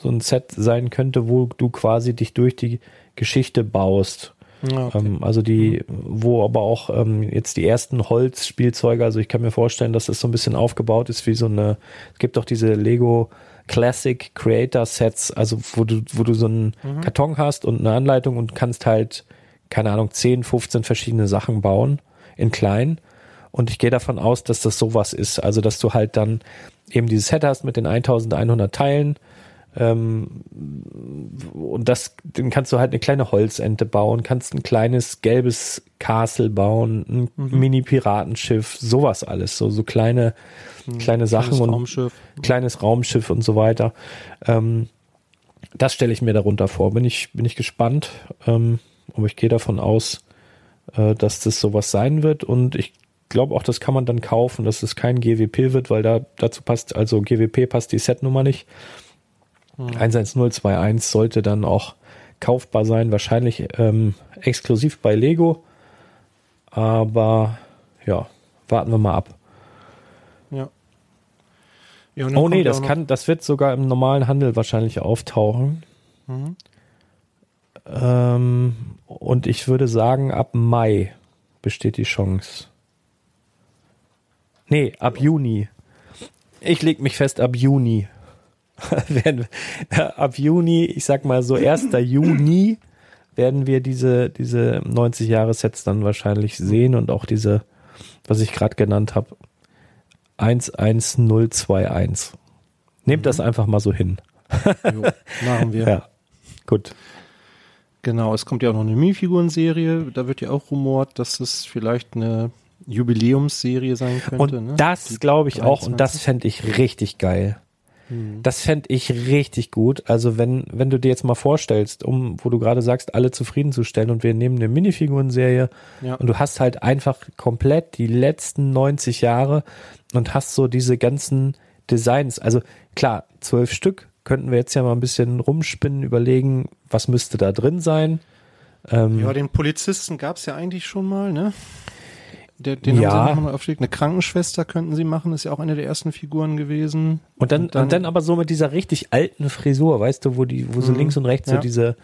Speaker 2: so ein Set sein könnte, wo du quasi dich durch die Geschichte baust. Okay. Ähm, also die, wo aber auch ähm, jetzt die ersten Holzspielzeuge, also ich kann mir vorstellen, dass es so ein bisschen aufgebaut ist wie so eine, es gibt auch diese Lego Classic Creator Sets, also wo du, wo du so einen mhm. Karton hast und eine Anleitung und kannst halt, keine Ahnung, 10, 15 verschiedene Sachen bauen in klein. Und ich gehe davon aus, dass das sowas ist. Also, dass du halt dann eben dieses Set hast mit den 1100 Teilen. Ähm, und das, dann kannst du halt eine kleine Holzente bauen, kannst ein kleines gelbes Castle bauen, ein mhm. Mini-Piratenschiff, sowas alles, so, so kleine, mhm. kleine Sachen kleines und Raumschiff. kleines Raumschiff und so weiter. Ähm, das stelle ich mir darunter vor. Bin ich, bin ich gespannt. Ähm, aber ich gehe davon aus, äh, dass das sowas sein wird und ich glaube auch, das kann man dann kaufen, dass es kein GWP wird, weil da dazu passt, also GWP passt die Setnummer nicht. Hm. 11021 sollte dann auch kaufbar sein, wahrscheinlich ähm, exklusiv bei Lego. Aber ja, warten wir mal ab.
Speaker 1: Ja.
Speaker 2: ja oh nee, das kann, das wird sogar im normalen Handel wahrscheinlich auftauchen. Mhm. Ähm, und ich würde sagen, ab Mai besteht die Chance. Nee, ab Juni. Ich leg mich fest, ab Juni. *laughs* werden, ab Juni, ich sag mal so 1. Juni, werden wir diese, diese 90 Jahre Sets dann wahrscheinlich sehen und auch diese, was ich gerade genannt habe, 11021. Nehmt mhm. das einfach mal so hin. *laughs*
Speaker 1: jo, machen wir. *laughs*
Speaker 2: Ja, gut.
Speaker 1: Genau, es kommt ja auch noch eine Minifiguren-Serie. Da wird ja auch rumort, dass es vielleicht eine Jubiläumsserie sein könnte.
Speaker 2: Und ne? das glaube ich 23. auch und das fände ich richtig geil. Hm. Das fände ich richtig gut. Also wenn, wenn du dir jetzt mal vorstellst, um, wo du gerade sagst, alle zufriedenzustellen und wir nehmen eine Minifigurenserie ja. und du hast halt einfach komplett die letzten 90 Jahre und hast so diese ganzen Designs. Also klar, zwölf Stück könnten wir jetzt ja mal ein bisschen rumspinnen, überlegen, was müsste da drin sein.
Speaker 1: Ähm, ja, den Polizisten gab es ja eigentlich schon mal, ne? Der, den
Speaker 2: ja. haben
Speaker 1: sie nochmal aufgelegt. Eine Krankenschwester könnten sie machen, ist ja auch eine der ersten Figuren gewesen.
Speaker 2: Und dann, und dann, und dann aber so mit dieser richtig alten Frisur, weißt du, wo die, wo so mhm. links und rechts ja. so diese,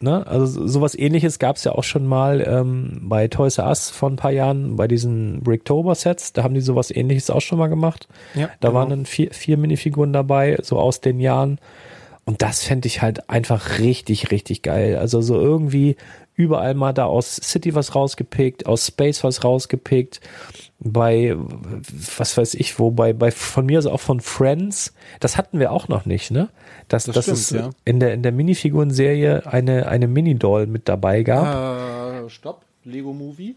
Speaker 2: ne, also sowas ähnliches gab es ja auch schon mal ähm, bei Toys R Us vor ein paar Jahren, bei diesen Bricktober-Sets, da haben die sowas ähnliches auch schon mal gemacht. Ja, da genau. waren dann vier, vier Minifiguren dabei, so aus den Jahren. Und das fände ich halt einfach richtig, richtig geil. Also so irgendwie überall mal da aus City was rausgepickt, aus Space was rausgepickt, bei was weiß ich wo, bei, bei von mir also auch von Friends, das hatten wir auch noch nicht, ne? Dass, das dass stimmt, es ja. in der in der Minifiguren-Serie eine, eine Mini-Doll mit dabei gab.
Speaker 1: Äh, stopp, Lego Movie.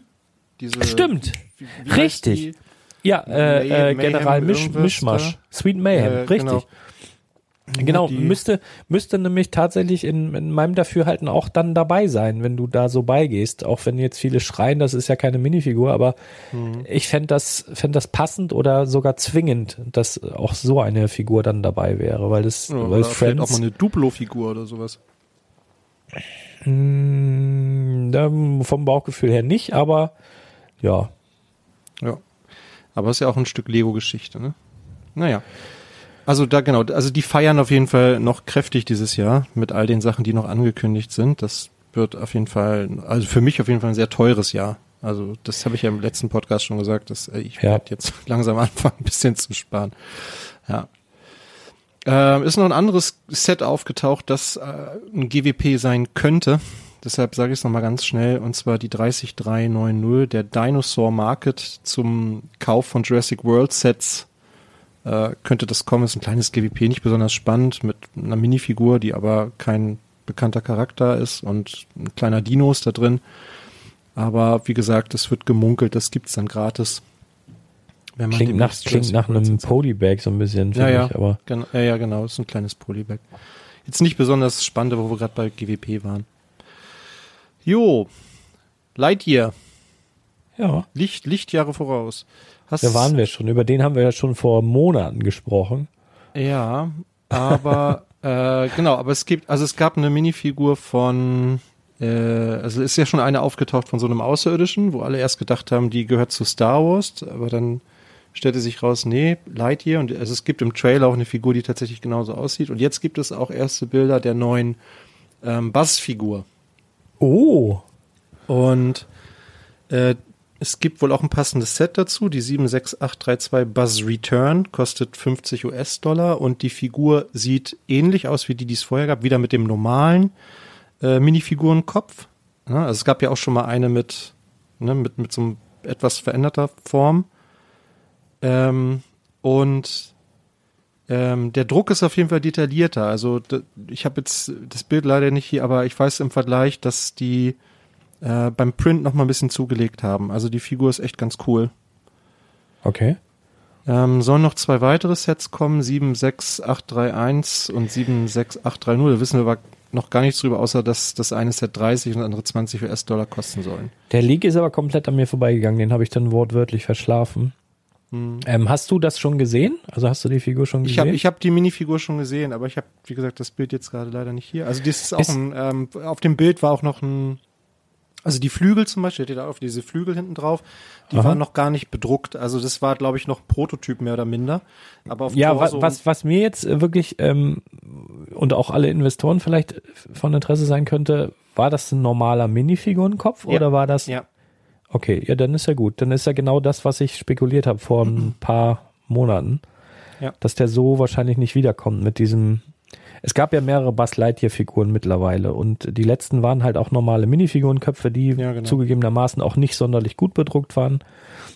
Speaker 2: Diese, stimmt, wie, wie richtig. Ja, äh, äh, General Misch, Mischmasch. Sweet Mayhem, äh, richtig. Genau. Genau, müsste, müsste nämlich tatsächlich in, in meinem Dafürhalten auch dann dabei sein, wenn du da so beigehst. Auch wenn jetzt viele schreien, das ist ja keine Minifigur, aber mhm. ich fände das, fänd das passend oder sogar zwingend, dass auch so eine Figur dann dabei wäre, weil das, ja, weil
Speaker 1: Friends. auch mal eine Duplo-Figur oder sowas.
Speaker 2: Mh, hm, vom Bauchgefühl her nicht, aber ja.
Speaker 1: Ja. Aber es ist ja auch ein Stück Lego-Geschichte, ne? Naja. Also da genau, also die feiern auf jeden Fall noch kräftig dieses Jahr mit all den Sachen, die noch angekündigt sind. Das wird auf jeden Fall, also für mich auf jeden Fall ein sehr teures Jahr. Also das habe ich ja im letzten Podcast schon gesagt, dass äh, ich ja. werde jetzt *laughs* langsam anfangen, ein bisschen zu sparen. Ja. Ähm, ist noch ein anderes Set aufgetaucht, das äh, ein GWP sein könnte. Deshalb sage ich es nochmal ganz schnell, und zwar die 30390, der Dinosaur Market zum Kauf von Jurassic World Sets äh, könnte das kommen. Ist ein kleines GWP, nicht besonders spannend, mit einer Minifigur, die aber kein bekannter Charakter ist und ein kleiner Dino ist da drin. Aber wie gesagt, es wird gemunkelt, das gibt's dann gratis.
Speaker 2: Wenn man klingt nach, klingt nach einem Polybag so ein bisschen,
Speaker 1: ja, ja,
Speaker 2: ich, aber.
Speaker 1: Gen ja, ja, genau, ist ein kleines Polybag. Jetzt nicht besonders spannend, wo wir gerade bei GWP waren. Jo, Lightyear.
Speaker 2: Ja.
Speaker 1: Licht, Lichtjahre voraus.
Speaker 2: Hast da waren wir schon. Über den haben wir ja schon vor Monaten gesprochen.
Speaker 1: Ja, aber *laughs* äh, genau, aber es gibt, also es gab eine Minifigur von, äh, also ist ja schon eine aufgetaucht von so einem Außerirdischen, wo alle erst gedacht haben, die gehört zu Star Wars, aber dann stellte sich raus, nee, Lightyear und also es gibt im Trailer auch eine Figur, die tatsächlich genauso aussieht und jetzt gibt es auch erste Bilder der neuen ähm, Buzz-Figur.
Speaker 2: Oh.
Speaker 1: Und äh, es gibt wohl auch ein passendes Set dazu. Die 76832 Buzz Return kostet 50 US-Dollar und die Figur sieht ähnlich aus wie die, die es vorher gab, wieder mit dem normalen äh, Minifigurenkopf. Ja, also es gab ja auch schon mal eine mit, ne, mit, mit so einem etwas veränderter Form. Ähm, und ähm, der Druck ist auf jeden Fall detaillierter. Also ich habe jetzt das Bild leider nicht hier, aber ich weiß im Vergleich, dass die äh, beim Print noch mal ein bisschen zugelegt haben. Also die Figur ist echt ganz cool.
Speaker 2: Okay.
Speaker 1: Ähm, sollen noch zwei weitere Sets kommen, 76831 und 76830. Da wissen wir aber noch gar nichts drüber, außer dass das eine Set 30 und das andere 20 US-Dollar kosten sollen.
Speaker 2: Der Leak ist aber komplett an mir vorbeigegangen, den habe ich dann wortwörtlich verschlafen. Hm. Ähm, hast du das schon gesehen? Also hast du die Figur schon gesehen?
Speaker 1: Ich habe ich hab die Minifigur schon gesehen, aber ich habe, wie gesagt, das Bild jetzt gerade leider nicht hier. Also das ist auch ist ein, ähm, auf dem Bild war auch noch ein also die Flügel zum Beispiel, steht da auf diese Flügel hinten drauf, die Aha. waren noch gar nicht bedruckt. Also das war, glaube ich, noch ein Prototyp mehr oder minder. Aber
Speaker 2: auf ja, Torso was, was mir jetzt äh, wirklich ähm, und auch alle Investoren vielleicht von Interesse sein könnte, war das ein normaler Minifigurenkopf ja. oder war das?
Speaker 1: Ja.
Speaker 2: Okay, ja, dann ist ja gut. Dann ist ja genau das, was ich spekuliert habe vor ein *clears throat* paar Monaten. Ja. Dass der so wahrscheinlich nicht wiederkommt mit diesem es gab ja mehrere Buzz Lightyear-Figuren mittlerweile und die letzten waren halt auch normale Minifigurenköpfe, die ja, genau. zugegebenermaßen auch nicht sonderlich gut bedruckt waren.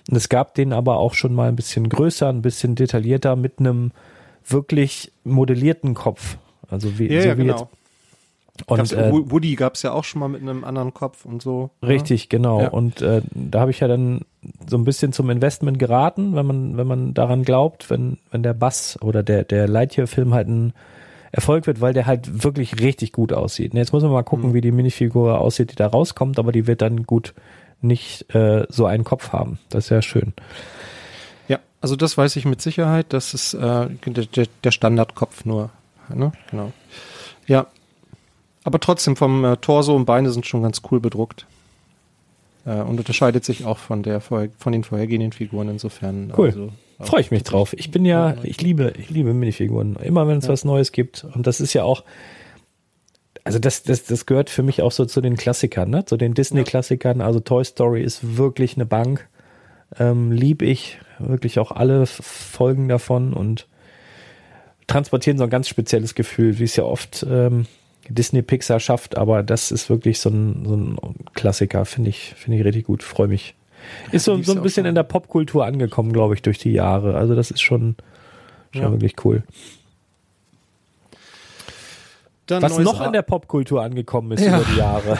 Speaker 2: Und es gab den aber auch schon mal ein bisschen größer, ein bisschen detaillierter mit einem wirklich modellierten Kopf. Also wie,
Speaker 1: ja,
Speaker 2: so
Speaker 1: ja,
Speaker 2: wie
Speaker 1: genau. jetzt und äh, Woody gab es ja auch schon mal mit einem anderen Kopf und so.
Speaker 2: Ne? Richtig, ja? genau. Ja. Und äh, da habe ich ja dann so ein bisschen zum Investment geraten, wenn man wenn man daran glaubt, wenn wenn der Bass oder der der Lightyear-Film halt ein Erfolg wird, weil der halt wirklich richtig gut aussieht. Und jetzt muss man mal gucken, mhm. wie die Minifigur aussieht, die da rauskommt, aber die wird dann gut nicht äh, so einen Kopf haben. Das ist ja schön.
Speaker 1: Ja, also das weiß ich mit Sicherheit. Das ist äh, der, der Standardkopf nur. Ne? Genau. Ja. Aber trotzdem vom äh, Torso und Beine sind schon ganz cool bedruckt. Äh, und unterscheidet sich auch von der von den vorhergehenden Figuren insofern.
Speaker 2: Cool. Also, Freue ich mich drauf. Ich bin ja, ich liebe, ich liebe Minifiguren. Immer wenn es ja. was Neues gibt. Und das ist ja auch, also das, das, das gehört für mich auch so zu den Klassikern, ne? Zu den Disney-Klassikern. Also Toy Story ist wirklich eine Bank. Ähm, lieb ich wirklich auch alle Folgen davon und transportieren so ein ganz spezielles Gefühl, wie es ja oft ähm, Disney Pixar schafft, aber das ist wirklich so ein, so ein Klassiker, finde ich, finde ich richtig gut, freue mich. Ist so, so ein bisschen in der Popkultur angekommen, glaube ich, durch die Jahre. Also das ist schon, schon ja. wirklich cool. Dann Was noch in der Popkultur angekommen ist ja. über die Jahre.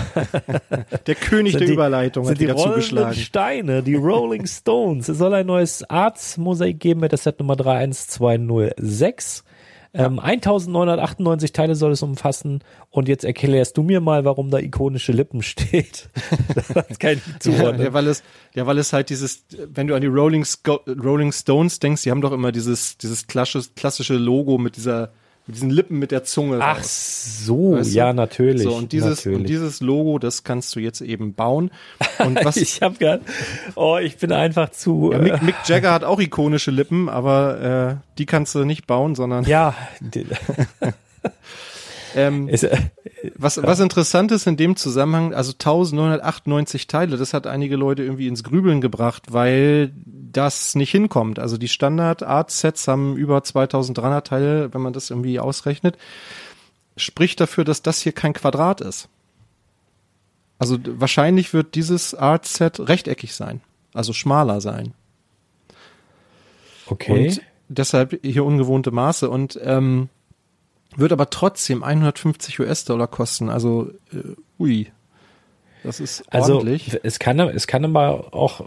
Speaker 2: *laughs*
Speaker 1: Der König der die, Überleitung
Speaker 2: hat wieder zugeschlagen. Steine, die Rolling *laughs* Stones. Es soll ein neues Arts-Mosaik geben mit der Set Nummer 31206. Ähm, 1998 Teile soll es umfassen und jetzt erklärst du mir mal, warum da ikonische Lippen *laughs* steht.
Speaker 1: das kann ich zuordnen. Ja, weil es, ja, weil es halt dieses, wenn du an die Rolling, Rolling Stones denkst, die haben doch immer dieses, dieses klassische, klassische Logo mit dieser mit diesen Lippen mit der Zunge.
Speaker 2: Ach raus. so, weißt du? ja, natürlich. So,
Speaker 1: und dieses,
Speaker 2: natürlich.
Speaker 1: und dieses Logo, das kannst du jetzt eben bauen. Und *laughs* was,
Speaker 2: ich habe gerade, oh, ich bin einfach zu.
Speaker 1: Ja, Mick, äh, Mick, Jagger hat auch ikonische Lippen, aber äh, die kannst du nicht bauen, sondern.
Speaker 2: Ja. *laughs*
Speaker 1: Ähm, ist, äh, was, was interessant ist in dem Zusammenhang, also 1998 Teile, das hat einige Leute irgendwie ins Grübeln gebracht, weil das nicht hinkommt. Also die Standard-Art-Sets haben über 2300 Teile, wenn man das irgendwie ausrechnet. Spricht dafür, dass das hier kein Quadrat ist. Also wahrscheinlich wird dieses Art-Set rechteckig sein, also schmaler sein.
Speaker 2: Okay.
Speaker 1: Und deshalb hier ungewohnte Maße. Und ähm, wird aber trotzdem 150 US-Dollar kosten. Also, äh, ui. Das ist
Speaker 2: also, ordentlich. Es kann, es kann aber auch, äh,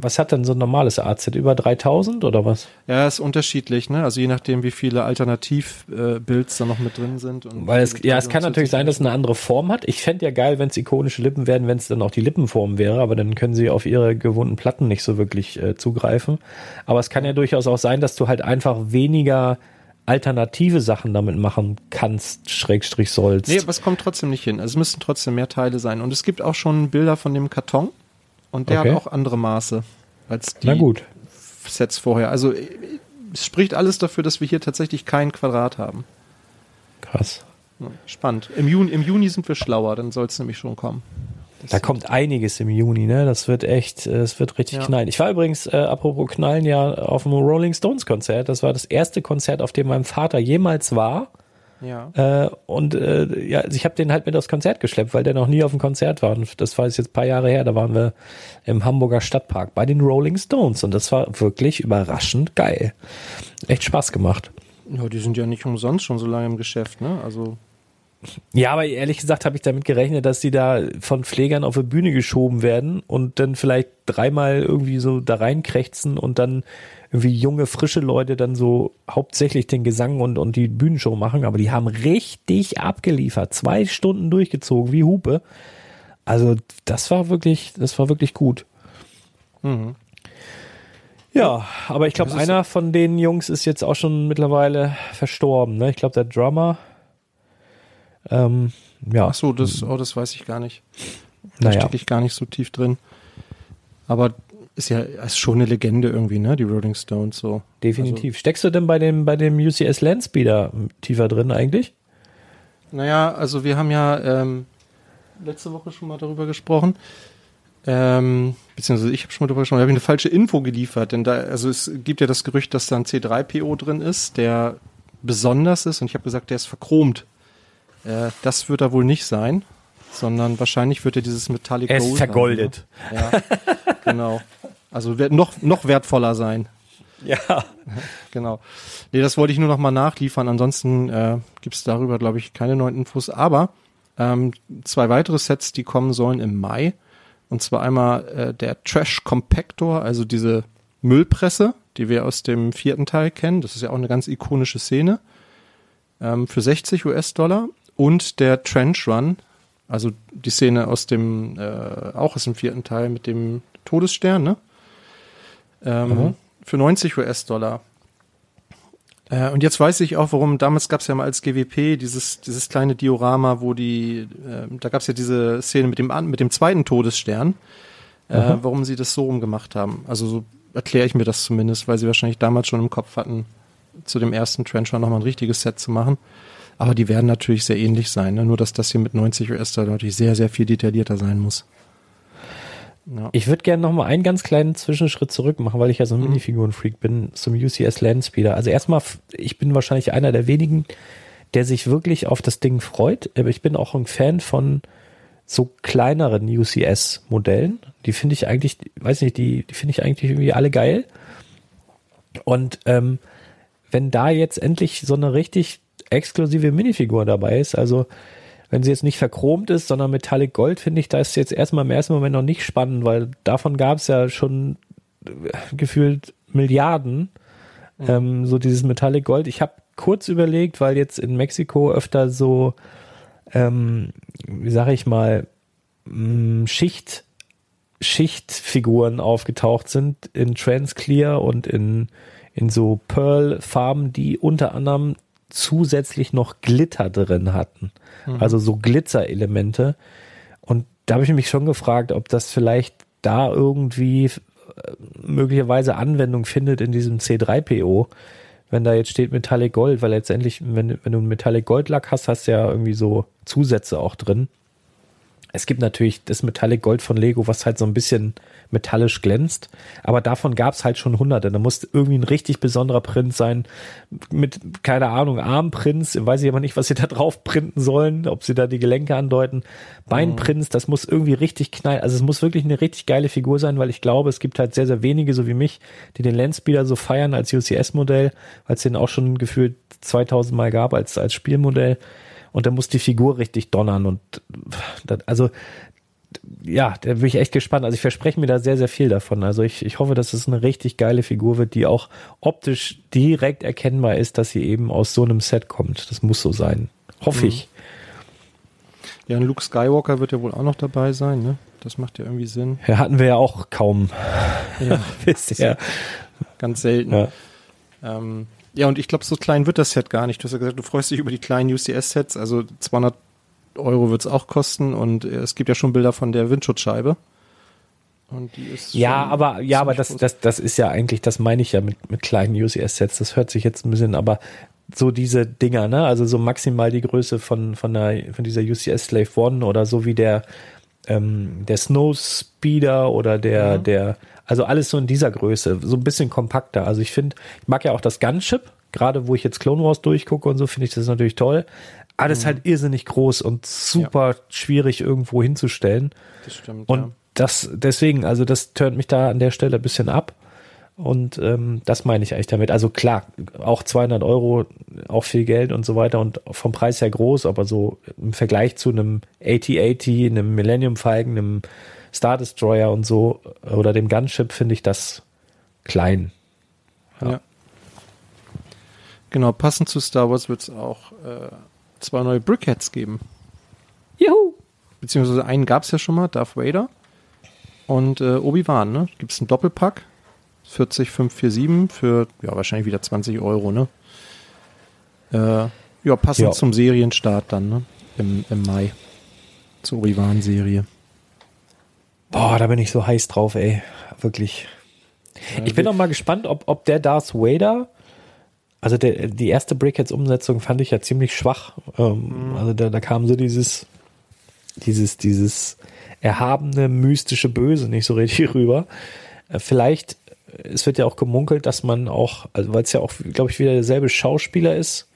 Speaker 2: was hat denn so ein normales AZ? Über 3000 oder was?
Speaker 1: Ja, ist unterschiedlich, ne? Also je nachdem, wie viele Alternativbuilds äh, da noch mit drin sind.
Speaker 2: Weil es, ja, es kann natürlich sein, dass es eine andere Form hat. Ich fände ja geil, wenn es ikonische Lippen werden, wenn es dann auch die Lippenform wäre, aber dann können sie auf ihre gewohnten Platten nicht so wirklich äh, zugreifen. Aber es kann ja durchaus auch sein, dass du halt einfach weniger alternative Sachen damit machen kannst, Schrägstrich sollst.
Speaker 1: Nee, aber es kommt trotzdem nicht hin. Also es müssen trotzdem mehr Teile sein. Und es gibt auch schon Bilder von dem Karton und der okay. hat auch andere Maße als die
Speaker 2: Na gut.
Speaker 1: Sets vorher. Also es spricht alles dafür, dass wir hier tatsächlich kein Quadrat haben.
Speaker 2: Krass.
Speaker 1: Spannend. Im Juni, Im Juni sind wir schlauer, dann soll es nämlich schon kommen.
Speaker 2: Da kommt einiges im Juni, ne? Das wird echt, es wird richtig ja. knallen. Ich war übrigens, äh, apropos knallen, ja auf dem Rolling Stones Konzert. Das war das erste Konzert, auf dem mein Vater jemals war. Ja. Äh, und äh, ja, also ich habe den halt mit aufs Konzert geschleppt, weil der noch nie auf dem Konzert war. Und das war jetzt ein paar Jahre her. Da waren wir im Hamburger Stadtpark bei den Rolling Stones und das war wirklich überraschend geil. Echt Spaß gemacht.
Speaker 1: Ja, die sind ja nicht umsonst schon so lange im Geschäft, ne? Also
Speaker 2: ja, aber ehrlich gesagt habe ich damit gerechnet, dass die da von Pflegern auf die Bühne geschoben werden und dann vielleicht dreimal irgendwie so da reinkrächzen und dann irgendwie junge, frische Leute dann so hauptsächlich den Gesang und, und die Bühnenshow machen. Aber die haben richtig abgeliefert. Zwei Stunden durchgezogen, wie Hupe. Also das war wirklich, das war wirklich gut. Mhm. Ja, aber ich glaube, einer von den Jungs ist jetzt auch schon mittlerweile verstorben. Ne? Ich glaube, der Drummer
Speaker 1: ähm, ja. Ach so, das, oh, das weiß ich gar nicht. Da naja. stecke ich gar nicht so tief drin. Aber ist ja ist schon eine Legende irgendwie, ne? Die Rolling Stones so.
Speaker 2: Definitiv. Also, Steckst du denn bei dem bei dem UCS Landspeeder tiefer drin eigentlich?
Speaker 1: Naja, also wir haben ja ähm, letzte Woche schon mal darüber gesprochen. Ähm, beziehungsweise ich habe schon mal darüber gesprochen, da habe ich eine falsche Info geliefert, denn da, also es gibt ja das Gerücht, dass da ein C3PO drin ist, der besonders ist und ich habe gesagt, der ist verchromt. Äh, das wird er wohl nicht sein, sondern wahrscheinlich wird er dieses Metallic
Speaker 2: Gold. Er ist vergoldet.
Speaker 1: Sein, ne? Ja, genau. Also wird noch, noch wertvoller sein.
Speaker 2: Ja. *laughs*
Speaker 1: Genau. Nee, das wollte ich nur noch mal nachliefern. Ansonsten äh, gibt es darüber, glaube ich, keine neuen Infos. Aber ähm, zwei weitere Sets, die kommen sollen im Mai. Und zwar einmal äh, der Trash Compactor, also diese Müllpresse, die wir aus dem vierten Teil kennen. Das ist ja auch eine ganz ikonische Szene. Ähm, für 60 US-Dollar und der Trench Run, also die Szene aus dem, äh, auch aus dem vierten Teil mit dem Todesstern, ne? Ähm, mhm. Für 90 US-Dollar. Äh, und jetzt weiß ich auch, warum, damals gab es ja mal als GWP dieses, dieses kleine Diorama, wo die, äh, da gab es ja diese Szene mit dem, mit dem zweiten Todesstern, äh, mhm. warum sie das so rumgemacht haben. Also so erkläre ich mir das zumindest, weil sie wahrscheinlich damals schon im Kopf hatten, zu dem ersten Trencher nochmal ein richtiges Set zu machen. Aber die werden natürlich sehr ähnlich sein. Ne? Nur, dass das hier mit 90 US-Dollar natürlich sehr, sehr viel detaillierter sein muss.
Speaker 2: Ja. Ich würde gerne noch mal einen ganz kleinen Zwischenschritt zurück machen, weil ich ja so ein mhm. Minifiguren-Freak bin, zum UCS Landspeeder. Also erstmal, ich bin wahrscheinlich einer der wenigen, der sich wirklich auf das Ding freut. Aber ich bin auch ein Fan von so kleineren UCS-Modellen. Die finde ich eigentlich, weiß nicht, die, die finde ich eigentlich irgendwie alle geil. Und ähm, wenn da jetzt endlich so eine richtig exklusive Minifigur dabei ist. Also wenn sie jetzt nicht verchromt ist, sondern Metallic Gold, finde ich, da ist jetzt erstmal im ersten Moment noch nicht spannend, weil davon gab es ja schon äh, gefühlt Milliarden. Mhm. Ähm, so dieses Metallic Gold. Ich habe kurz überlegt, weil jetzt in Mexiko öfter so, ähm, wie sage ich mal, mm, Schicht, Schichtfiguren aufgetaucht sind in Transclear und in, in so Pearl-Farben, die unter anderem zusätzlich noch Glitter drin hatten. Mhm. Also so Glitzerelemente. Und da habe ich mich schon gefragt, ob das vielleicht da irgendwie äh, möglicherweise Anwendung findet in diesem C3PO. Wenn da jetzt steht Metallic Gold, weil letztendlich, wenn, wenn du einen Metallic Gold Lack hast, hast du ja irgendwie so Zusätze auch drin. Es gibt natürlich das Metallic Gold von Lego, was halt so ein bisschen metallisch glänzt. Aber davon gab es halt schon hunderte. Da muss irgendwie ein richtig besonderer Print sein. Mit, keine Ahnung, Armprints. Weiß ich aber nicht, was sie da drauf printen sollen. Ob sie da die Gelenke andeuten. Beinprints, das muss irgendwie richtig knallen. Also es muss wirklich eine richtig geile Figur sein, weil ich glaube, es gibt halt sehr, sehr wenige, so wie mich, die den Landspeeder so feiern als UCS-Modell, weil es den auch schon gefühlt 2000 Mal gab als, als Spielmodell und da muss die Figur richtig donnern und das, also ja, da bin ich echt gespannt. Also ich verspreche mir da sehr, sehr viel davon. Also ich, ich hoffe, dass es eine richtig geile Figur wird, die auch optisch direkt erkennbar ist, dass sie eben aus so einem Set kommt. Das muss so sein. Hoffe mhm. ich.
Speaker 1: Ja, und Luke Skywalker wird ja wohl auch noch dabei sein, ne? Das macht ja irgendwie Sinn.
Speaker 2: Ja, hatten wir ja auch kaum
Speaker 1: ja, *laughs* bisher. Ganz selten. Ja. Ähm, ja, und ich glaube, so klein wird das Set gar nicht. Du hast ja gesagt, du freust dich über die kleinen UCS-Sets. Also 200 Euro wird es auch kosten und es gibt ja schon Bilder von der Windschutzscheibe.
Speaker 2: Und die ist ja, aber ja, aber das, das, das ist ja eigentlich, das meine ich ja mit, mit kleinen UCS-Sets. Das hört sich jetzt ein bisschen, aber so diese Dinger, ne? Also so maximal die Größe von, von, der, von dieser UCS Slave One oder so wie der ähm, der Snow Speeder oder der, mhm. der, also alles so in dieser Größe, so ein bisschen kompakter. Also ich finde, ich mag ja auch das Gunship, gerade wo ich jetzt Clone Wars durchgucke und so, finde ich das natürlich toll. Aber das ist halt mhm. irrsinnig groß und super ja. schwierig irgendwo hinzustellen. Das stimmt. Und ja. das, deswegen, also das turnt mich da an der Stelle ein bisschen ab. Und ähm, das meine ich eigentlich damit. Also klar, auch 200 Euro, auch viel Geld und so weiter und vom Preis her groß, aber so im Vergleich zu einem AT-80, einem Millennium Falcon, einem Star Destroyer und so oder dem Gunship finde ich das klein.
Speaker 1: Ja. ja. Genau, passend zu Star Wars wird es auch äh, zwei neue Brickheads geben. Juhu! Beziehungsweise einen gab es ja schon mal, Darth Vader und äh, Obi-Wan, ne? Gibt es einen Doppelpack 40547 für ja wahrscheinlich wieder 20 Euro, ne? Äh, ja, passend ja. zum Serienstart dann, ne? Im, im Mai. Zur Obi-Wan-Serie.
Speaker 2: Boah, da bin ich so heiß drauf, ey. Wirklich. Ja, ich bin auch mal gespannt, ob, ob der Darth Vader, also der, die erste Brickheads-Umsetzung fand ich ja ziemlich schwach. Ähm, mhm. Also da, da kam so dieses, dieses, dieses erhabene, mystische Böse nicht so richtig *laughs* rüber. Äh, vielleicht es wird ja auch gemunkelt, dass man auch, also weil es ja auch, glaube ich, wieder derselbe Schauspieler ist,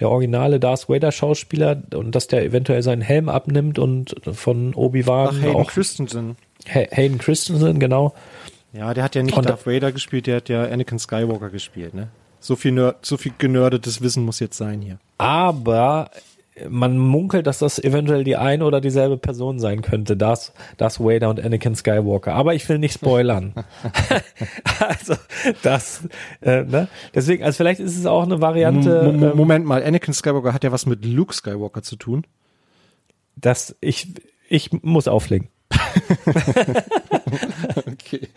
Speaker 2: der originale Darth Vader Schauspieler und dass der eventuell seinen Helm abnimmt und von Obi-Wan
Speaker 1: Ach, Hayden auch Christensen.
Speaker 2: Hayden Christensen, genau.
Speaker 1: Ja, der hat ja nicht und Darth Vader gespielt, der hat ja Anakin Skywalker gespielt, ne? So viel, Nerd, so viel genördetes Wissen muss jetzt sein hier.
Speaker 2: Aber man munkelt, dass das eventuell die ein oder dieselbe Person sein könnte, das, das Vader und Anakin Skywalker. Aber ich will nicht spoilern. *laughs* also das, äh, ne? Deswegen, also vielleicht ist es auch eine Variante.
Speaker 1: M ähm, Moment mal, Anakin Skywalker hat ja was mit Luke Skywalker zu tun.
Speaker 2: Das ich ich muss auflegen. *laughs* *laughs* okay.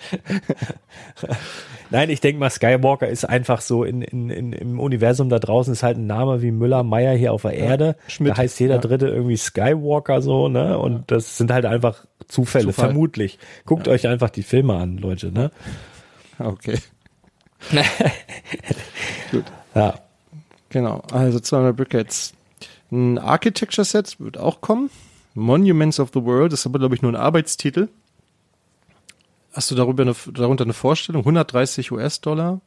Speaker 2: Nein, ich denke mal, Skywalker ist einfach so in, in, in, im Universum da draußen ist halt ein Name wie Müller, Meier hier auf der Erde. Schmidt. Da heißt jeder ja. Dritte irgendwie Skywalker so, ne? Und ja. das sind halt einfach Zufälle, Zufall. vermutlich. Guckt ja. euch einfach die Filme an, Leute, ne?
Speaker 1: Okay. *laughs* Gut. Ja. Genau, also 200 Brickets. Ein Architecture Set wird auch kommen. Monuments of the World ist aber, glaube ich, nur ein Arbeitstitel. Hast du darüber eine, darunter eine Vorstellung? 130 US-Dollar?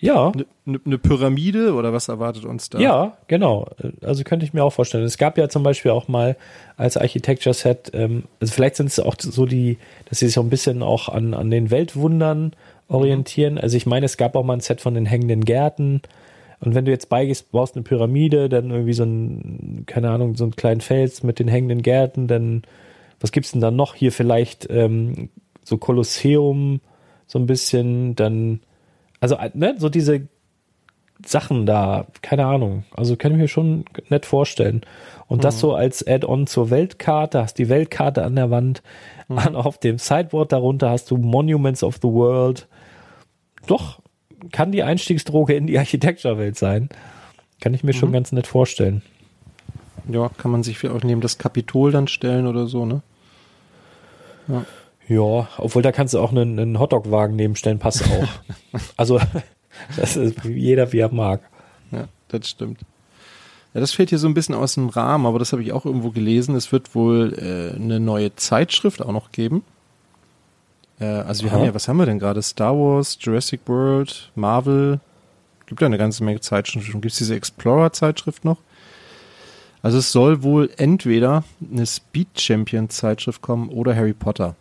Speaker 2: Ja.
Speaker 1: Eine ne, ne Pyramide oder was erwartet uns da?
Speaker 2: Ja, genau. Also könnte ich mir auch vorstellen. Es gab ja zum Beispiel auch mal als Architecture Set, ähm, also vielleicht sind es auch so die, dass sie sich auch ein bisschen auch an, an den Weltwundern orientieren. Mhm. Also ich meine, es gab auch mal ein Set von den hängenden Gärten. Und wenn du jetzt beigehst, baust eine Pyramide, dann irgendwie so ein, keine Ahnung, so einen kleinen Fels mit den hängenden Gärten, dann, was gibt's denn da noch? Hier vielleicht ähm, so Kolosseum, so ein bisschen, dann, also, ne, so diese Sachen da, keine Ahnung. Also kann ich mir schon nett vorstellen. Und mhm. das so als Add-on zur Weltkarte, hast die Weltkarte an der Wand, mhm. auf dem Sideboard darunter hast du Monuments of the World. Doch, kann die Einstiegsdroge in die Architecture-Welt sein. Kann ich mir mhm. schon ganz nett vorstellen.
Speaker 1: Ja, kann man sich auch neben das Kapitol dann stellen oder so, ne?
Speaker 2: Ja. Ja, obwohl da kannst du auch einen, einen Hotdog-Wagen nebenstellen, passt auch. *laughs* also, das ist jeder wie er mag.
Speaker 1: Ja, das stimmt. Ja, das fällt hier so ein bisschen aus dem Rahmen, aber das habe ich auch irgendwo gelesen. Es wird wohl äh, eine neue Zeitschrift auch noch geben. Äh, also wir Aha. haben ja, was haben wir denn gerade? Star Wars, Jurassic World, Marvel. Gibt ja eine ganze Menge Zeitschriften. Gibt es diese Explorer-Zeitschrift noch? Also es soll wohl entweder eine Speed Champion Zeitschrift kommen oder Harry Potter.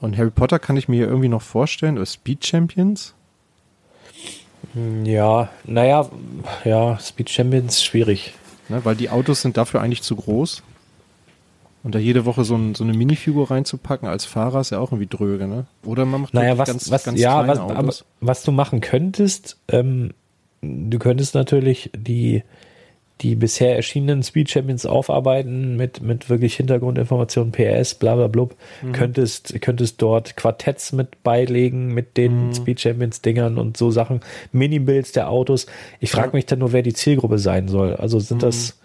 Speaker 1: Und Harry Potter kann ich mir irgendwie noch vorstellen, oder Speed Champions?
Speaker 2: Hm, ja, naja, ja, Speed Champions schwierig.
Speaker 1: Ne, weil die Autos sind dafür eigentlich zu groß. Und da jede Woche so, ein, so eine Minifigur reinzupacken als Fahrer ist ja auch irgendwie dröge, ne? Oder man macht
Speaker 2: naja, was, ganz, was, ganz ja, was, aber, was du machen könntest, ähm, du könntest natürlich die, die bisher erschienenen Speed Champions aufarbeiten mit, mit wirklich Hintergrundinformationen, PS, bla bla blub, mhm. könntest, könntest dort Quartetts mit beilegen mit den mhm. Speed Champions Dingern und so Sachen, Mini-Builds der Autos. Ich frage mich dann nur, wer die Zielgruppe sein soll. Also sind mhm. das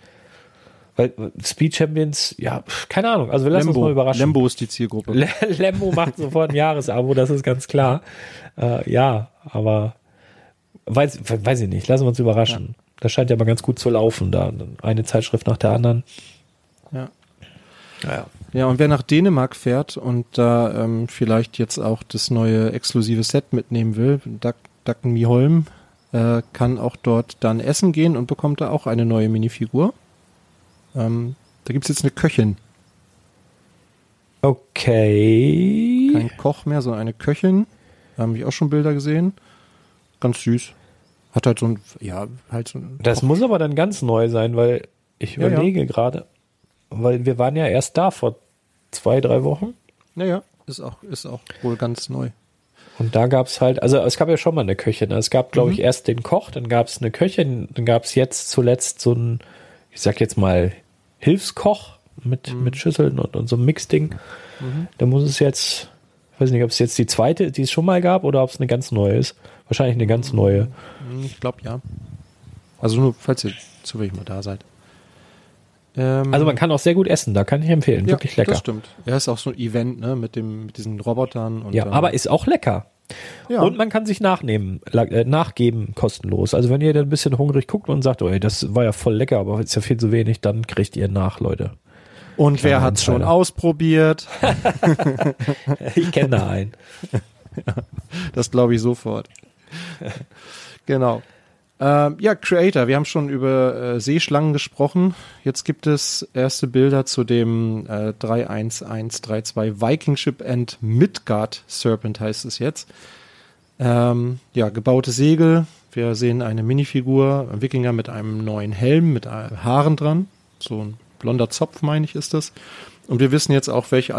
Speaker 2: weil Speed Champions, ja, keine Ahnung. Also wir lassen Lembo. uns mal überraschen.
Speaker 1: Lembo ist die Zielgruppe.
Speaker 2: Lembo macht sofort ein Jahresabo, das ist ganz klar. Äh, ja, aber weiß, weiß ich nicht. Lassen wir uns überraschen. Ja. Das scheint ja mal ganz gut zu laufen, da eine Zeitschrift nach der anderen.
Speaker 1: Ja. Ja, ja, und wer nach Dänemark fährt und da ähm, vielleicht jetzt auch das neue exklusive Set mitnehmen will, Dacken Miholm, äh, kann auch dort dann essen gehen und bekommt da auch eine neue Minifigur. Ähm, da gibt's jetzt eine Köchin.
Speaker 2: Okay.
Speaker 1: Kein Koch mehr, sondern eine Köchin. Da habe ich auch schon Bilder gesehen. Ganz süß. Hat halt so ein, ja, halt so ein.
Speaker 2: Das muss aber dann ganz neu sein, weil ich überlege ja, ja. gerade, weil wir waren ja erst da vor zwei, drei Wochen.
Speaker 1: Naja, ist auch, ist auch wohl ganz neu.
Speaker 2: Und da gab's halt, also es gab ja schon mal eine Köchin. Es gab, glaube mhm. ich, erst den Koch, dann gab's eine Köchin, dann gab's jetzt zuletzt so ein, ich sag jetzt mal, Hilfskoch mit, mhm. mit Schüsseln und, und so ein Mixding. Mhm. Da muss es jetzt, weiß nicht, ob es jetzt die zweite, die es schon mal gab, oder ob es eine ganz neue ist. Wahrscheinlich eine ganz neue.
Speaker 1: Mhm, ich glaube ja. Also nur, falls ihr zufällig mal da seid.
Speaker 2: Ähm, also man kann auch sehr gut essen, da kann ich empfehlen. Ja, Wirklich lecker. Das
Speaker 1: stimmt. Ja, ist auch so ein Event, ne, mit dem, mit diesen Robotern und.
Speaker 2: Ja, aber ist auch lecker. Ja. Und man kann sich nachnehmen, äh, nachgeben kostenlos. Also wenn ihr da ein bisschen hungrig guckt und sagt, oh, ey, das war ja voll lecker, aber ist ja viel zu wenig, dann kriegt ihr nach, Leute.
Speaker 1: Und wer hat's schon ausprobiert? *laughs*
Speaker 2: ich kenne da einen. *laughs*
Speaker 1: das glaube ich sofort. *laughs* genau. Ähm, ja, Creator, wir haben schon über äh, Seeschlangen gesprochen. Jetzt gibt es erste Bilder zu dem äh, 31132 Viking Ship and Midgard Serpent heißt es jetzt. Ähm, ja, gebaute Segel. Wir sehen eine Minifigur, ein Wikinger mit einem neuen Helm, mit Haaren dran. So ein blonder Zopf, meine ich, ist das. Und wir wissen jetzt auch, welche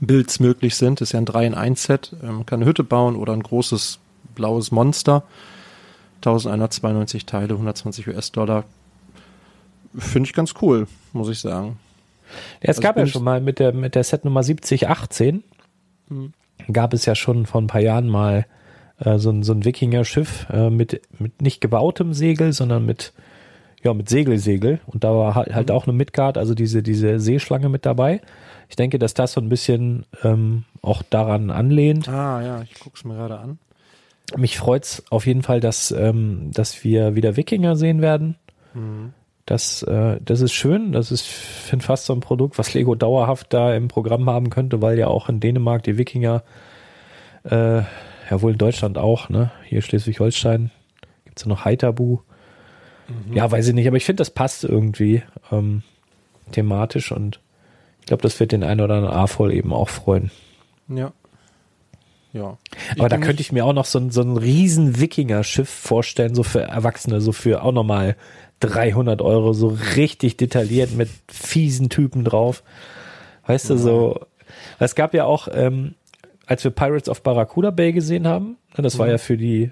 Speaker 1: Alternativbuilds möglich sind. Das ist ja ein 3 in 1 Set. Man ähm, kann eine Hütte bauen oder ein großes blaues Monster. 1192 Teile, 120 US-Dollar. Finde ich ganz cool, muss ich sagen.
Speaker 2: Ja, es also gab ja schon mal mit der, mit der Set Nummer 7018, hm. gab es ja schon vor ein paar Jahren mal äh, so, ein, so ein Wikinger-Schiff äh, mit, mit nicht gebautem Segel, sondern mit, ja, mit Segelsegel. Und da war halt, halt mhm. auch eine Midgard, also diese, diese Seeschlange mit dabei. Ich denke, dass das so ein bisschen ähm, auch daran anlehnt.
Speaker 1: Ah ja, ich gucke es mir gerade an
Speaker 2: mich freut's auf jeden Fall, dass, ähm, dass wir wieder Wikinger sehen werden. Mhm. Das, äh, das ist schön. Das ist, finde fast so ein Produkt, was Lego dauerhaft da im Programm haben könnte, weil ja auch in Dänemark die Wikinger, äh, ja wohl in Deutschland auch, ne? Hier Schleswig-Holstein gibt's ja noch Heiterbu. Mhm. Ja, weiß ich nicht, aber ich finde, das passt irgendwie ähm, thematisch und glaube, das wird den einen oder anderen A-Voll eben auch freuen.
Speaker 1: Ja. Ja.
Speaker 2: Aber da könnte ich mir auch noch so ein, so ein riesen Wikinger-Schiff vorstellen, so für Erwachsene, so für auch nochmal 300 Euro, so richtig detailliert mit fiesen Typen drauf. Weißt ja. du, so. Es gab ja auch, ähm, als wir Pirates of Barracuda Bay gesehen haben, ne, das mhm. war ja für die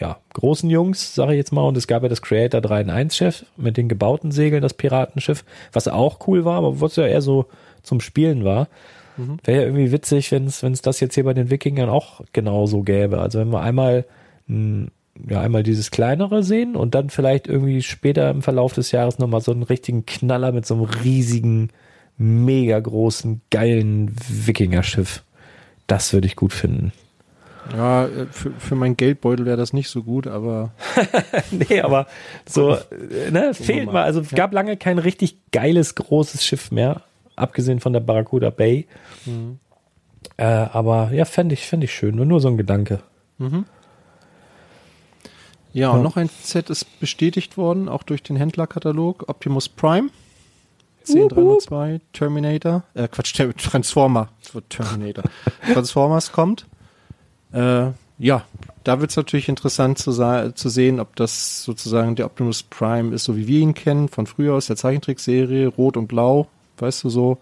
Speaker 2: ja, großen Jungs, sage ich jetzt mal, und es gab ja das Creator 3 in 1 Schiff mit den gebauten Segeln, das Piratenschiff, was auch cool war, aber was ja eher so zum Spielen war. Mhm. Wäre ja irgendwie witzig, wenn es das jetzt hier bei den Wikingern auch genauso gäbe. Also wenn wir einmal mh, ja einmal dieses kleinere sehen und dann vielleicht irgendwie später im Verlauf des Jahres nochmal so einen richtigen Knaller mit so einem riesigen, mega großen, geilen Wikinger-Schiff. Das würde ich gut finden.
Speaker 1: Ja, für, für mein Geldbeutel wäre das nicht so gut, aber. *laughs*
Speaker 2: nee, aber so, ne, fehlt mal. Also gab lange kein richtig geiles, großes Schiff mehr abgesehen von der Barracuda Bay. Mhm. Äh, aber ja, fände ich, fänd ich schön. Nur, nur so ein Gedanke. Mhm.
Speaker 1: Ja, und noch ein Set ist bestätigt worden, auch durch den Händlerkatalog. Optimus Prime. 10302, Terminator, äh, Quatsch, Transformer, Terminator. *laughs* Transformers kommt. Äh, ja, da wird es natürlich interessant zu, zu, sehen, ob das sozusagen der Optimus Prime ist, so wie wir ihn kennen, von früher aus der Zeichentrickserie, Rot und Blau, weißt du so.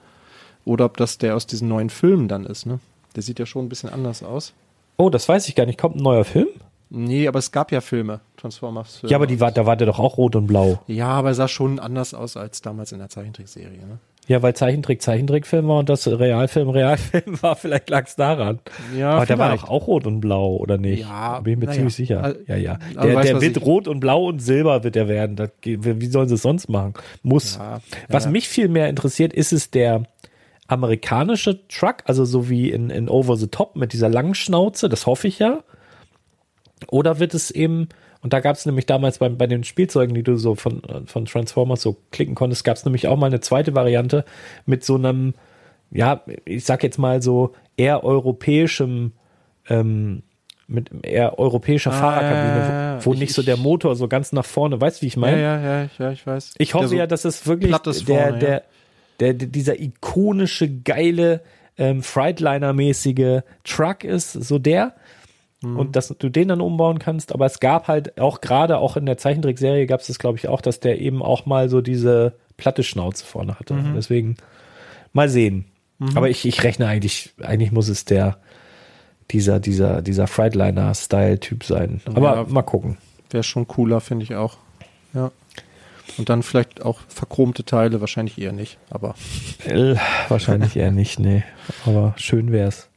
Speaker 1: Oder ob das der aus diesen neuen Filmen dann ist, ne? Der sieht ja schon ein bisschen anders aus.
Speaker 2: Oh, das weiß ich gar nicht. Kommt ein neuer Film?
Speaker 1: Nee, aber es gab ja Filme, Transformers.
Speaker 2: Filme. Ja, aber die war, da war der doch auch rot und blau.
Speaker 1: Ja, aber er sah schon anders aus als damals in der Zeichentrickserie, ne?
Speaker 2: Ja, weil Zeichentrick Zeichentrickfilm war und das Realfilm Realfilm war, vielleicht lag es daran. Ja, Aber der war doch auch rot und blau, oder nicht? Ja. Bin ich mir ziemlich ja. sicher. Ja, ja. Der, weiß, der wird ich... rot und blau und silber wird er werden. Das, wie sollen sie es sonst machen? Muss. Ja, was mich viel mehr interessiert, ist es der amerikanische Truck, also so wie in, in Over the Top mit dieser langen Schnauze, das hoffe ich ja. Oder wird es eben Und da gab es nämlich damals bei, bei den Spielzeugen, die du so von, von Transformers so klicken konntest, gab es nämlich auch mal eine zweite Variante mit so einem, ja, ich sag jetzt mal so eher europäischem, ähm, mit eher europäischer ah, Fahrerkabine, ja, ja, ja. wo, ich, nicht so der Motor so ganz nach vorne, weißt du, wie ich meine?
Speaker 1: Ja, ja, ja, ja, ich weiß.
Speaker 2: Ich hoffe
Speaker 1: so
Speaker 2: ja, dass es wirklich der, vorne, der, der, der, dieser ikonische, geile, ähm, Freightliner-mäßige Truck ist, so der mhm. und dass du den dann umbauen kannst. Aber es gab halt auch gerade auch in der Zeichentrickserie gab es das, glaube ich, auch, dass der eben auch mal so diese platte Schnauze vorne hatte. Mhm. Deswegen mal sehen. Mhm. Aber ich, ich rechne eigentlich, eigentlich muss es der dieser, dieser, dieser Freightliner-Style-Typ sein. Aber ja, mal gucken.
Speaker 1: Wäre schon cooler, finde ich auch. Ja. Und dann vielleicht auch verchromte Teile, wahrscheinlich eher nicht, aber.
Speaker 2: Äh, wahrscheinlich eher nicht, nee. Aber schön wär's.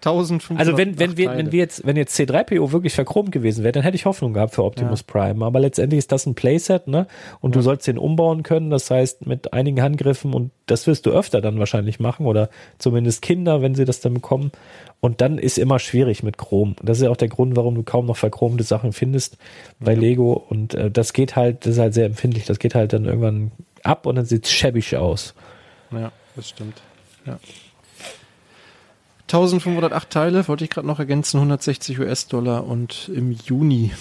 Speaker 1: 1500
Speaker 2: also wenn, wenn wir, wenn wir jetzt, wenn jetzt C3PO wirklich verchromt gewesen wäre, dann hätte ich Hoffnung gehabt für Optimus ja. Prime. Aber letztendlich ist das ein Playset, ne? Und ja. du sollst den umbauen können. Das heißt, mit einigen Handgriffen und das wirst du öfter dann wahrscheinlich machen oder zumindest Kinder, wenn sie das dann bekommen. Und dann ist immer schwierig mit Chrom. Das ist ja auch der Grund, warum du kaum noch verchromte Sachen findest bei ja. Lego. Und äh, das geht halt, das ist halt sehr empfindlich. Das geht halt dann irgendwann ab und dann sieht es schäbig aus.
Speaker 1: Ja, das stimmt. Ja. 1508 Teile, wollte ich gerade noch ergänzen, 160 US-Dollar und im Juni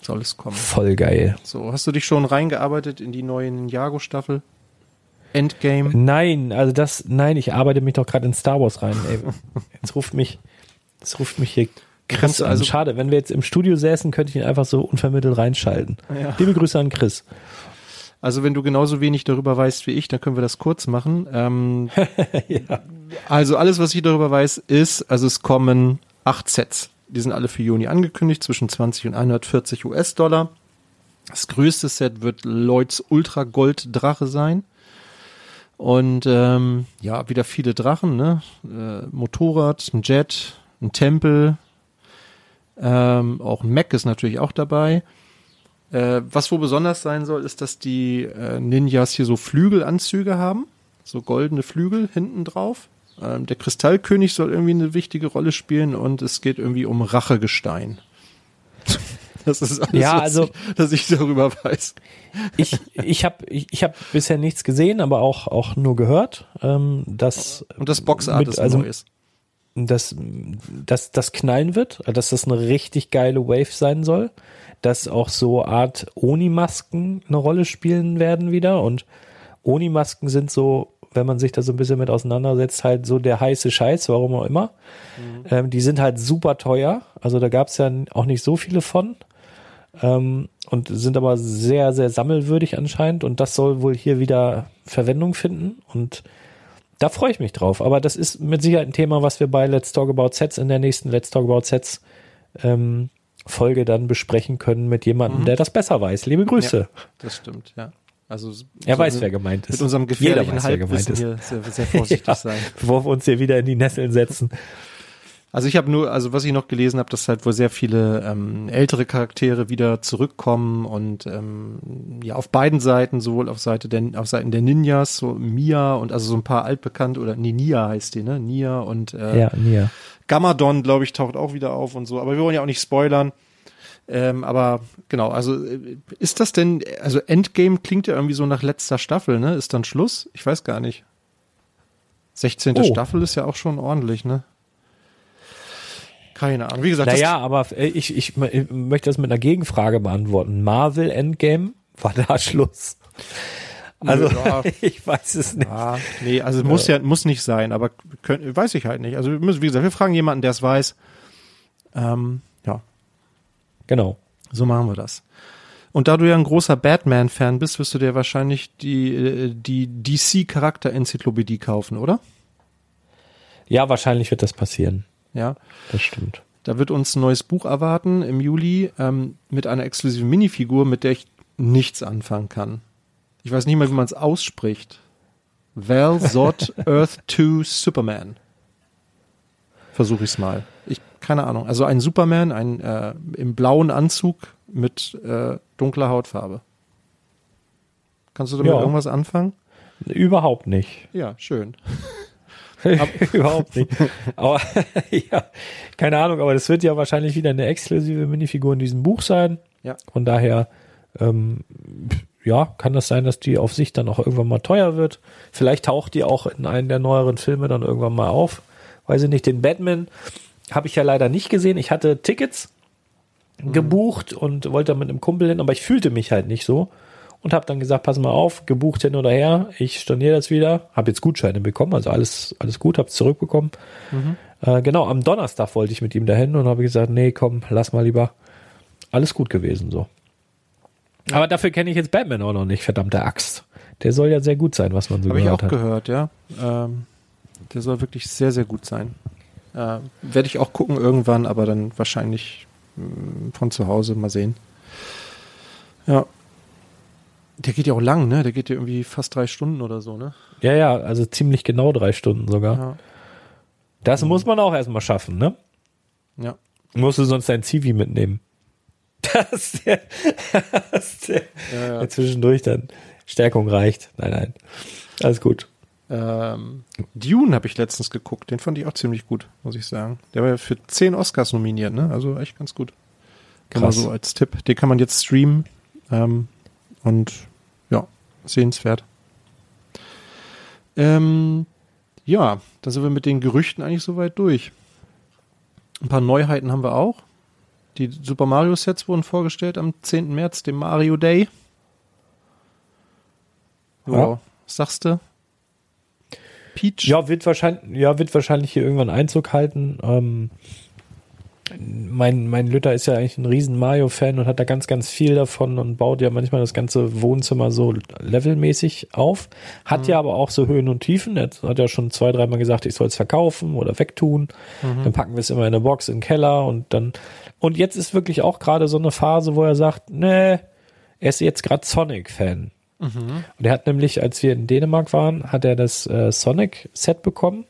Speaker 1: soll es kommen.
Speaker 2: Voll geil.
Speaker 1: So, hast du dich schon reingearbeitet in die neue Ninjago-Staffel? Endgame?
Speaker 2: Nein, also das, nein, ich arbeite mich doch gerade in Star Wars rein. Ey. Jetzt ruft mich, jetzt ruft mich hier Chris. Also, Schade, wenn wir jetzt im Studio säßen, könnte ich ihn einfach so unvermittelt reinschalten. Ja. Liebe Grüße an Chris.
Speaker 1: Also wenn du genauso wenig darüber weißt wie ich, dann können wir das kurz machen. Ähm, *laughs* ja. Also alles, was ich darüber weiß, ist, also es kommen acht Sets. Die sind alle für Juni angekündigt, zwischen 20 und 140 US-Dollar. Das größte Set wird Lloyds Ultra Gold Drache sein. Und ähm, ja, wieder viele Drachen, ne? Äh, Motorrad, ein Jet, ein Tempel, ähm, auch ein Mac ist natürlich auch dabei. Äh, was wohl besonders sein soll, ist, dass die äh, Ninjas hier so Flügelanzüge haben, so goldene Flügel hinten drauf. Ähm, der Kristallkönig soll irgendwie eine wichtige Rolle spielen und es geht irgendwie um Rachegestein. *laughs* Das ist alles,
Speaker 2: ja, also,
Speaker 1: dass ich darüber weiß.
Speaker 2: Ich, ich habe ich, ich hab bisher nichts gesehen, aber auch, auch nur gehört, ähm, dass.
Speaker 1: Und das Boxart mit, ist
Speaker 2: also,
Speaker 1: Neues.
Speaker 2: Dass, dass das knallen wird, dass das eine richtig geile Wave sein soll, dass auch so Art Oni-Masken eine Rolle spielen werden wieder und Oni-Masken sind so wenn man sich da so ein bisschen mit auseinandersetzt, halt so der heiße Scheiß, warum auch immer. Mhm. Ähm, die sind halt super teuer. Also da gab es ja auch nicht so viele von. Ähm, und sind aber sehr, sehr sammelwürdig anscheinend. Und das soll wohl hier wieder Verwendung finden. Und da freue ich mich drauf. Aber das ist mit Sicherheit ein Thema, was wir bei Let's Talk About Sets in der nächsten Let's Talk About Sets ähm, Folge dann besprechen können mit jemandem, mhm. der das besser weiß. Liebe Grüße. Ja,
Speaker 1: das stimmt, ja. Also
Speaker 2: er so weiß, wer gemeint ist.
Speaker 1: Mit unserem gefährlichen weiß, Halbwissen hier sehr, sehr vorsichtig *laughs* ja, sein.
Speaker 2: Bevor wir uns hier wieder in die Nesseln setzen.
Speaker 1: Also ich habe nur, also was ich noch gelesen habe, dass halt wohl sehr viele ähm, ältere Charaktere wieder zurückkommen und ähm, ja auf beiden Seiten, sowohl auf Seite der auf Seiten der Ninjas, so Mia und also so ein paar altbekannte oder nee, Nia heißt die, ne? Nia und äh,
Speaker 2: ja, Nia.
Speaker 1: Gamadon, glaube ich, taucht auch wieder auf und so. Aber wir wollen ja auch nicht spoilern. Ähm, aber genau, also äh, ist das denn, also Endgame klingt ja irgendwie so nach letzter Staffel, ne? Ist dann Schluss? Ich weiß gar nicht. 16. Oh. Staffel ist ja auch schon ordentlich, ne? Keine Ahnung. Wie gesagt,
Speaker 2: naja, aber äh, ich, ich, ich möchte das mit einer Gegenfrage beantworten. Marvel Endgame *laughs* war da Schluss. Also ja. *laughs* ich weiß es nicht. Ja,
Speaker 1: nee, also muss ja muss nicht sein, aber können, weiß ich halt nicht. Also wir müssen, wie gesagt, wir fragen jemanden, der es weiß. Ähm,
Speaker 2: Genau.
Speaker 1: So machen wir das. Und da du ja ein großer Batman-Fan bist, wirst du dir wahrscheinlich die, äh, die DC-Charakter-Enzyklopädie kaufen, oder?
Speaker 2: Ja, wahrscheinlich wird das passieren.
Speaker 1: Ja.
Speaker 2: Das stimmt.
Speaker 1: Da wird uns ein neues Buch erwarten im Juli ähm, mit einer exklusiven Minifigur, mit der ich nichts anfangen kann. Ich weiß nicht mal, wie man es ausspricht. Val Zod *laughs* Earth 2 Superman. Versuche ich es mal. Ich keine Ahnung. Also ein Superman, ein äh, im blauen Anzug mit äh, dunkler Hautfarbe. Kannst du damit ja. irgendwas anfangen?
Speaker 2: Überhaupt nicht.
Speaker 1: Ja, schön. *laughs*
Speaker 2: Überhaupt nicht. *laughs* Aber *laughs* ja, keine Ahnung, aber das wird ja wahrscheinlich wieder eine exklusive Minifigur in diesem Buch sein. Ja. Von daher, ähm, ja, kann das sein, dass die auf sich dann auch irgendwann mal teuer wird. Vielleicht taucht die auch in einen der neueren Filme dann irgendwann mal auf. Weiß ich nicht, den Batman habe ich ja leider nicht gesehen. Ich hatte Tickets mhm. gebucht und wollte mit einem Kumpel hin, aber ich fühlte mich halt nicht so und habe dann gesagt, pass mal auf, gebucht hin oder her, ich storniere das wieder, habe jetzt Gutscheine bekommen, also alles alles gut, habe es zurückbekommen. Mhm. Äh, genau, am Donnerstag wollte ich mit ihm dahin und habe gesagt, nee, komm, lass mal lieber. Alles gut gewesen so. Aber dafür kenne ich jetzt Batman auch noch nicht, verdammte Axt. Der soll ja sehr gut sein, was man so Hab gehört hat.
Speaker 1: Habe ich auch gehört, ja. Ähm, der soll wirklich sehr, sehr gut sein. Äh, Werde ich auch gucken irgendwann, aber dann wahrscheinlich mh, hm, von zu Hause mal sehen. Ja. Der geht ja auch lang, ne? Der geht ja irgendwie fast drei Stunden oder so, ne?
Speaker 2: Ja, ja, also ziemlich genau drei Stunden sogar. Ja. Das mhm. muss man auch erstmal schaffen, ne?
Speaker 1: Ja.
Speaker 2: Musst du sonst dein Zivi mitnehmen. *laughs* Dass der, *laughs* dass der, ja, ja. zwischendurch dann Stärkung reicht. Nein, nein. Alles gut.
Speaker 1: Ähm, Dune habe ich letztens geguckt. Den fand ich auch ziemlich gut, muss ich sagen. Der war ja für zehn Oscars nominiert, ne? Also echt ganz gut. Krass. Mal so als Tipp. Den kann man jetzt streamen. Ähm, und sehenswert. Ähm, ja, da sind wir mit den Gerüchten eigentlich soweit durch. Ein paar Neuheiten haben wir auch. Die Super Mario Sets wurden vorgestellt am 10. März, dem Mario Day. Ja. ja. Was sagst du?
Speaker 2: Peach? Ja, wird wahrscheinlich, ja, wird wahrscheinlich hier irgendwann Einzug halten. Ähm, mein, mein Lütter ist ja eigentlich ein riesen Mario-Fan und hat da ganz, ganz viel davon und baut ja manchmal das ganze Wohnzimmer so levelmäßig auf. Hat mhm. ja aber auch so Höhen und Tiefen. Er hat ja schon zwei, dreimal gesagt, ich soll es verkaufen oder wegtun. Mhm. Dann packen wir es immer in eine Box in den Keller und dann. Und jetzt ist wirklich auch gerade so eine Phase, wo er sagt, nee, er ist jetzt gerade Sonic-Fan. Mhm. Und er hat nämlich, als wir in Dänemark waren, hat er das äh, Sonic-Set bekommen.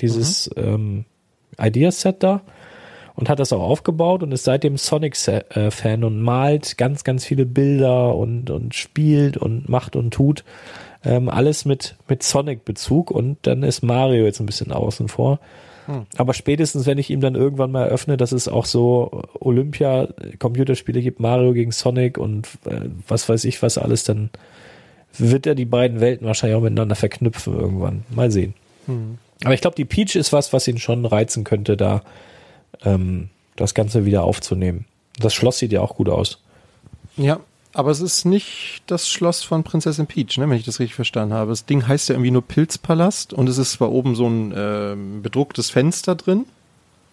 Speaker 2: Dieses mhm. ähm, Ideas-Set da und hat das auch aufgebaut und ist seitdem Sonic-Fan und malt ganz, ganz viele Bilder und, und spielt und macht und tut. Ähm, alles mit, mit Sonic-Bezug und dann ist Mario jetzt ein bisschen außen vor. Hm. Aber spätestens, wenn ich ihm dann irgendwann mal eröffne, dass es auch so Olympia-Computerspiele gibt, Mario gegen Sonic und äh, was weiß ich was alles, dann wird er die beiden Welten wahrscheinlich auch miteinander verknüpfen irgendwann. Mal sehen. Hm. Aber ich glaube, die Peach ist was, was ihn schon reizen könnte, da ähm, das Ganze wieder aufzunehmen. Das Schloss sieht ja auch gut aus.
Speaker 1: Ja, aber es ist nicht das Schloss von Prinzessin Peach, ne, wenn ich das richtig verstanden habe. Das Ding heißt ja irgendwie nur Pilzpalast und es ist zwar oben so ein äh, bedrucktes Fenster drin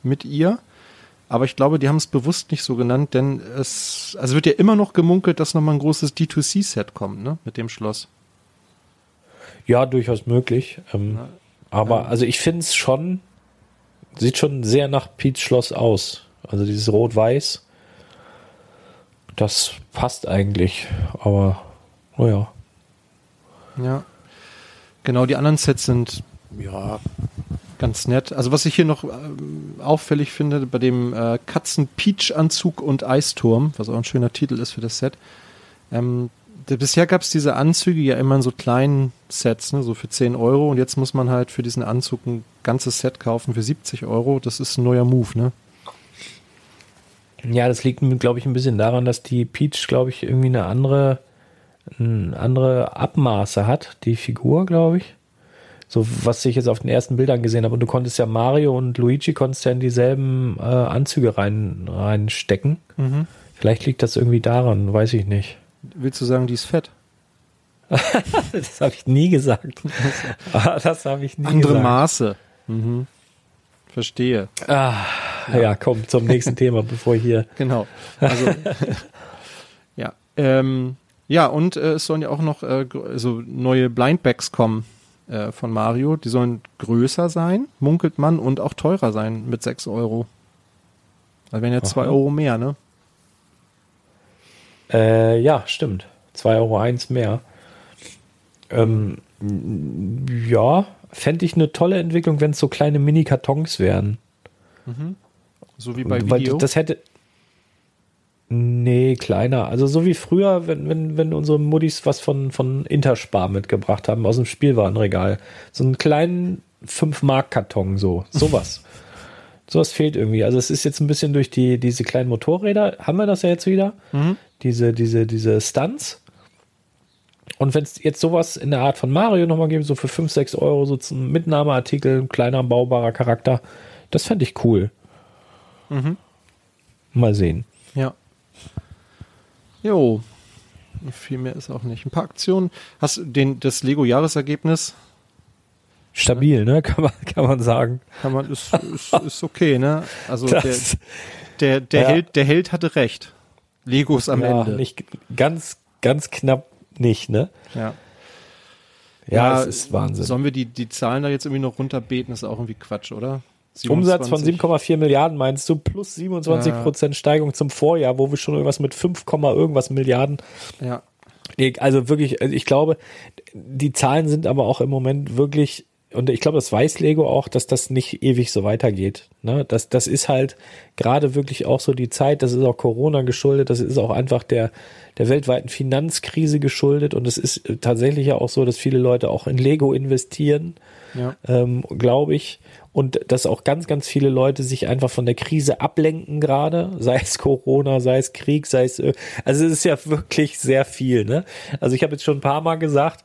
Speaker 1: mit ihr, aber ich glaube, die haben es bewusst nicht so genannt, denn es also wird ja immer noch gemunkelt, dass nochmal ein großes D2C-Set kommt, ne, mit dem Schloss.
Speaker 2: Ja, durchaus möglich. Ähm, Na, aber ähm, also ich finde es schon sieht schon sehr nach Pete's Schloss aus. Also dieses Rot-Weiß. Das passt eigentlich, aber naja.
Speaker 1: Ja. Genau, die anderen Sets sind ja ganz nett. Also was ich hier noch äh, auffällig finde, bei dem äh, Katzen-Peach-Anzug und Eisturm, was auch ein schöner Titel ist für das Set, ähm, bisher gab es diese Anzüge ja immer in so kleinen Sets, ne, so für 10 Euro. Und jetzt muss man halt für diesen Anzug ein ganzes Set kaufen für 70 Euro. Das ist ein neuer Move, ne?
Speaker 2: Ja, das liegt, glaube ich, ein bisschen daran, dass die Peach, glaube ich, irgendwie eine andere, eine andere Abmaße hat, die Figur, glaube ich. So, was ich jetzt auf den ersten Bildern gesehen habe. Und du konntest ja Mario und Luigi konntest ja in dieselben äh, Anzüge rein, reinstecken. Mhm. Vielleicht liegt das irgendwie daran, weiß ich nicht.
Speaker 1: Willst du sagen, die ist fett? *laughs*
Speaker 2: das habe ich nie gesagt. Ah, das habe ich nie
Speaker 1: Andere gesagt. Maße. Mhm. Verstehe.
Speaker 2: Ah, ja. ja, komm zum nächsten Thema, *laughs* bevor hier.
Speaker 1: Genau. Also, *laughs* ja. Ähm, ja, und äh, es sollen ja auch noch äh, so neue Blindbacks kommen äh, von Mario. Die sollen größer sein, munkelt man, und auch teurer sein mit 6 Euro. Also wären ja 2 Euro mehr, ne?
Speaker 2: Äh, ja, stimmt. 2,01 Euro eins mehr. Ähm, ja, fände ich eine tolle Entwicklung, wenn es so kleine Mini-Kartons wären.
Speaker 1: Mhm. So wie bei Video?
Speaker 2: Weil das hätte. Nee, kleiner. Also so wie früher, wenn, wenn, wenn unsere Muddis was von, von Interspar mitgebracht haben aus dem Spielwarenregal. So einen kleinen 5-Mark-Karton, so. Sowas. *laughs* Sowas fehlt irgendwie. Also es ist jetzt ein bisschen durch die, diese kleinen Motorräder, haben wir das ja jetzt wieder. Mhm. Diese, diese, diese Stunts. Und wenn es jetzt sowas in der Art von Mario nochmal gibt, so für 5, 6 Euro, so zum Mitnahmeartikel, ein kleiner, baubarer Charakter, das fände ich cool. Mhm. Mal sehen.
Speaker 1: Ja. Jo. Viel mehr ist auch nicht. Ein paar Aktionen. Hast du den, das Lego-Jahresergebnis?
Speaker 2: Stabil, ne? *laughs* Kann man, kann man sagen.
Speaker 1: Kann man, ist, ist, ist okay, ne? Also das, der, der, der, ja. Held, der Held hatte recht. Lego ist am ja, Ende.
Speaker 2: Nicht ganz, ganz knapp nicht, ne?
Speaker 1: Ja.
Speaker 2: Ja, ja, es ist Wahnsinn.
Speaker 1: Sollen wir die, die Zahlen da jetzt irgendwie noch runterbeten? Das ist auch irgendwie Quatsch, oder?
Speaker 2: 27. Umsatz von 7,4 Milliarden meinst du, plus 27 Prozent Steigerung zum Vorjahr, wo wir schon irgendwas mit 5, irgendwas Milliarden.
Speaker 1: Ja.
Speaker 2: Also wirklich, also ich glaube, die Zahlen sind aber auch im Moment wirklich und ich glaube, das weiß Lego auch, dass das nicht ewig so weitergeht. Ne? Das, das ist halt gerade wirklich auch so die Zeit, das ist auch Corona geschuldet, das ist auch einfach der, der weltweiten Finanzkrise geschuldet und es ist tatsächlich ja auch so, dass viele Leute auch in Lego investieren, ja. ähm, glaube ich. Und dass auch ganz, ganz viele Leute sich einfach von der Krise ablenken gerade, sei es Corona, sei es Krieg, sei es, also es ist ja wirklich sehr viel. Ne? Also ich habe jetzt schon ein paar Mal gesagt,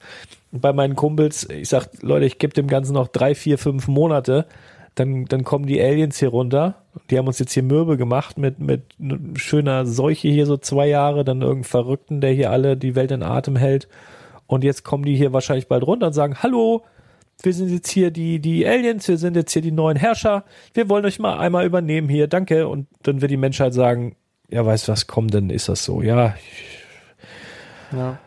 Speaker 2: bei meinen Kumpels, ich sag, Leute, ich gebe dem Ganzen noch drei, vier, fünf Monate, dann, dann kommen die Aliens hier runter. Die haben uns jetzt hier mürbe gemacht mit, mit schöner Seuche hier so zwei Jahre, dann irgendein Verrückten, der hier alle die Welt in Atem hält. Und jetzt kommen die hier wahrscheinlich bald runter und sagen, hallo, wir sind jetzt hier die, die Aliens, wir sind jetzt hier die neuen Herrscher, wir wollen euch mal einmal übernehmen hier, danke. Und dann wird die Menschheit sagen, ja, weißt du was, komm, dann ist das so, ja. Ja.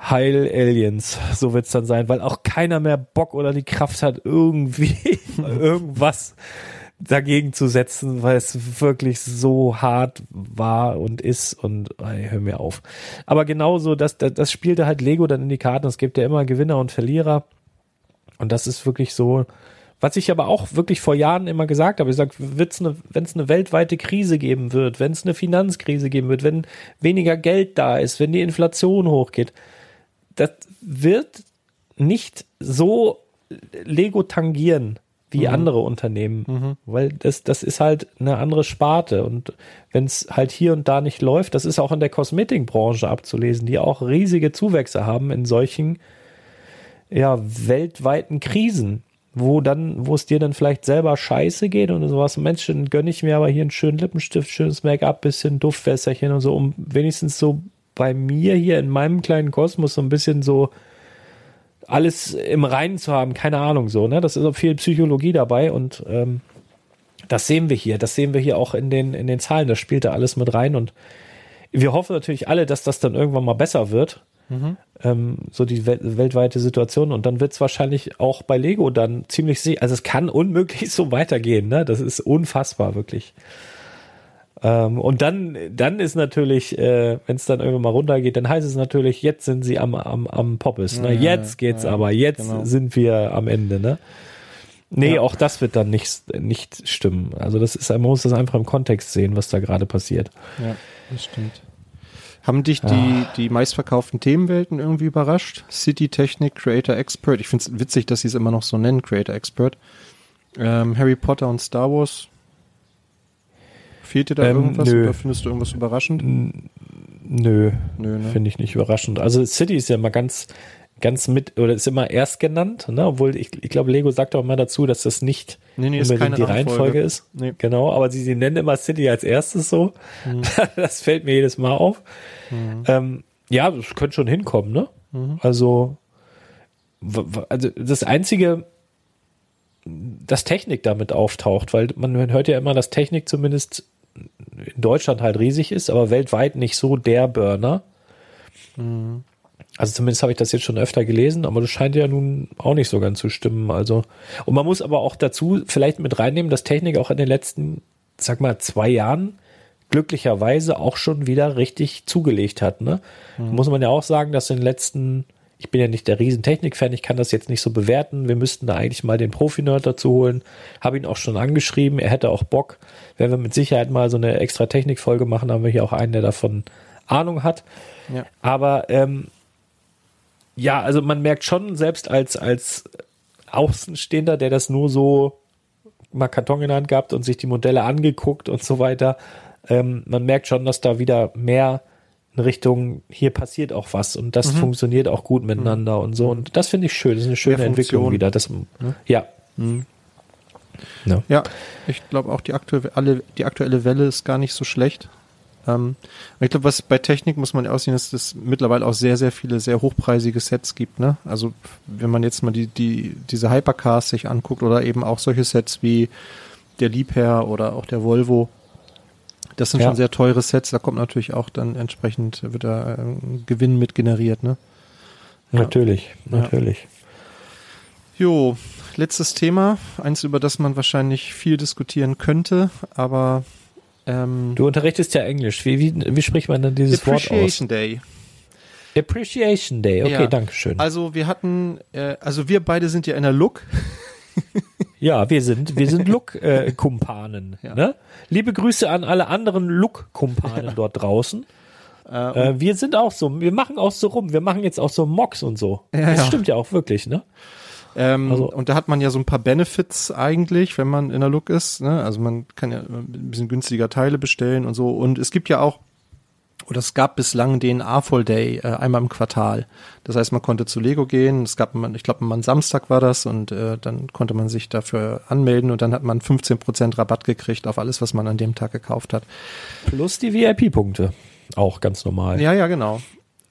Speaker 2: Heil Aliens, so wird's dann sein, weil auch keiner mehr Bock oder die Kraft hat, irgendwie *laughs* irgendwas dagegen zu setzen, weil es wirklich so hart war und ist und ey, hör mir auf. Aber genauso, das, das, das spielte halt Lego dann in die Karten. Es gibt ja immer Gewinner und Verlierer. Und das ist wirklich so, was ich aber auch wirklich vor Jahren immer gesagt habe, ich sage, wenn es eine weltweite Krise geben wird, wenn es eine Finanzkrise geben wird, wenn weniger Geld da ist, wenn die Inflation hochgeht, das wird nicht so Lego tangieren wie mhm. andere Unternehmen, mhm. weil das, das ist halt eine andere Sparte und wenn es halt hier und da nicht läuft, das ist auch in der Kosmetikbranche abzulesen, die auch riesige Zuwächse haben in solchen ja weltweiten Krisen, wo dann, wo es dir dann vielleicht selber scheiße geht und sowas, Mensch, dann gönne ich mir aber hier einen schönen Lippenstift, schönes Make-up, bisschen Duftwässerchen und so, um wenigstens so bei mir hier in meinem kleinen Kosmos so ein bisschen so alles im Reinen zu haben, keine Ahnung so, ne? Das ist auch viel Psychologie dabei und ähm, das sehen wir hier, das sehen wir hier auch in den, in den Zahlen, das spielt da alles mit rein und wir hoffen natürlich alle, dass das dann irgendwann mal besser wird. Mhm. Ähm, so die wel weltweite Situation und dann wird es wahrscheinlich auch bei Lego dann ziemlich, also es kann unmöglich *laughs* so weitergehen, ne? Das ist unfassbar, wirklich. Ähm, und dann, dann ist natürlich, äh, wenn es dann irgendwann mal runtergeht, dann heißt es natürlich, jetzt sind sie am, am, am Poppes. Ne? Ja, jetzt geht's ja, aber, jetzt genau. sind wir am Ende. Ne? Nee, ja. auch das wird dann nicht, nicht stimmen. Also das ist, man muss das einfach im Kontext sehen, was da gerade passiert.
Speaker 1: Ja, das stimmt. Haben dich die, ah. die meistverkauften Themenwelten irgendwie überrascht? City, Technik, Creator Expert. Ich finde es witzig, dass sie es immer noch so nennen, Creator Expert. Ähm, Harry Potter und Star Wars Fehlt dir da ähm, irgendwas nö. oder findest du irgendwas überraschend?
Speaker 2: Nö, nö ne? finde ich nicht überraschend. Also City ist ja mal ganz, ganz mit, oder ist immer erst genannt, ne? obwohl ich, ich glaube, Lego sagt auch immer dazu, dass das nicht
Speaker 1: nee, nee, unbedingt
Speaker 2: die Reihenfolge ist. Nee. Genau, aber sie, sie nennen immer City als erstes so. Mhm. *laughs* das fällt mir jedes Mal auf. Mhm. Ähm, ja, das könnte schon hinkommen, ne? Mhm. Also, also das einzige, dass Technik damit auftaucht, weil man hört ja immer, dass Technik zumindest in Deutschland halt riesig ist, aber weltweit nicht so der Burner. Mhm. Also zumindest habe ich das jetzt schon öfter gelesen, aber das scheint ja nun auch nicht so ganz zu stimmen. Also, und man muss aber auch dazu vielleicht mit reinnehmen, dass Technik auch in den letzten, sag mal, zwei Jahren glücklicherweise auch schon wieder richtig zugelegt hat. Ne? Mhm. Muss man ja auch sagen, dass in den letzten ich bin ja nicht der Riesentechnik-Fan, ich kann das jetzt nicht so bewerten. Wir müssten da eigentlich mal den Profi-Nerd dazu holen. Habe ihn auch schon angeschrieben, er hätte auch Bock. Wenn wir mit Sicherheit mal so eine extra Technik-Folge machen, haben wir hier auch einen, der davon Ahnung hat. Ja. Aber ähm, ja, also man merkt schon, selbst als, als Außenstehender, der das nur so mal Karton in der Hand gehabt und sich die Modelle angeguckt und so weiter. Ähm, man merkt schon, dass da wieder mehr in Richtung, hier passiert auch was und das mhm. funktioniert auch gut miteinander mhm. und so. Und das finde ich schön. Das ist eine schöne Entwicklung wieder. Das, ja. Mhm.
Speaker 1: Ja. ja, ich glaube auch die aktuelle, die aktuelle Welle ist gar nicht so schlecht. Ähm, ich glaube, was bei Technik muss man aussehen, dass es mittlerweile auch sehr, sehr viele sehr hochpreisige Sets gibt. Ne? Also wenn man jetzt mal die, die, diese Hypercars sich anguckt oder eben auch solche Sets wie der Liebherr oder auch der Volvo, das sind ja. schon sehr teure Sets. Da kommt natürlich auch dann entsprechend wird da äh, Gewinn mit generiert. Ne?
Speaker 2: Ja. Natürlich, natürlich.
Speaker 1: Ja. Jo, letztes Thema, eins über das man wahrscheinlich viel diskutieren könnte, aber
Speaker 2: ähm, du unterrichtest ja Englisch. Wie, wie, wie spricht man denn dieses Wort aus?
Speaker 1: Appreciation Day.
Speaker 2: Appreciation Day, okay, ja. danke schön.
Speaker 1: Also wir hatten, äh, also wir beide sind ja in der Look. *laughs*
Speaker 2: ja, wir sind, wir sind *laughs* Look-Kumpanen. Ja. ne? Liebe Grüße an alle anderen Look-Kumpanen ja. dort draußen. Äh, äh, wir sind auch so, wir machen auch so rum, wir machen jetzt auch so Mocks und so. Ja, das stimmt ja auch wirklich, ne?
Speaker 1: Ähm, also, und da hat man ja so ein paar Benefits eigentlich, wenn man in der Look ist. Ne? Also man kann ja ein bisschen günstiger Teile bestellen und so. Und es gibt ja auch, oder es gab bislang den A-Full Day äh, einmal im Quartal. Das heißt, man konnte zu Lego gehen. Es gab, ich glaube, man Samstag war das und äh, dann konnte man sich dafür anmelden und dann hat man 15% Rabatt gekriegt auf alles, was man an dem Tag gekauft hat.
Speaker 2: Plus die VIP-Punkte. Auch ganz normal.
Speaker 1: Ja, ja, genau.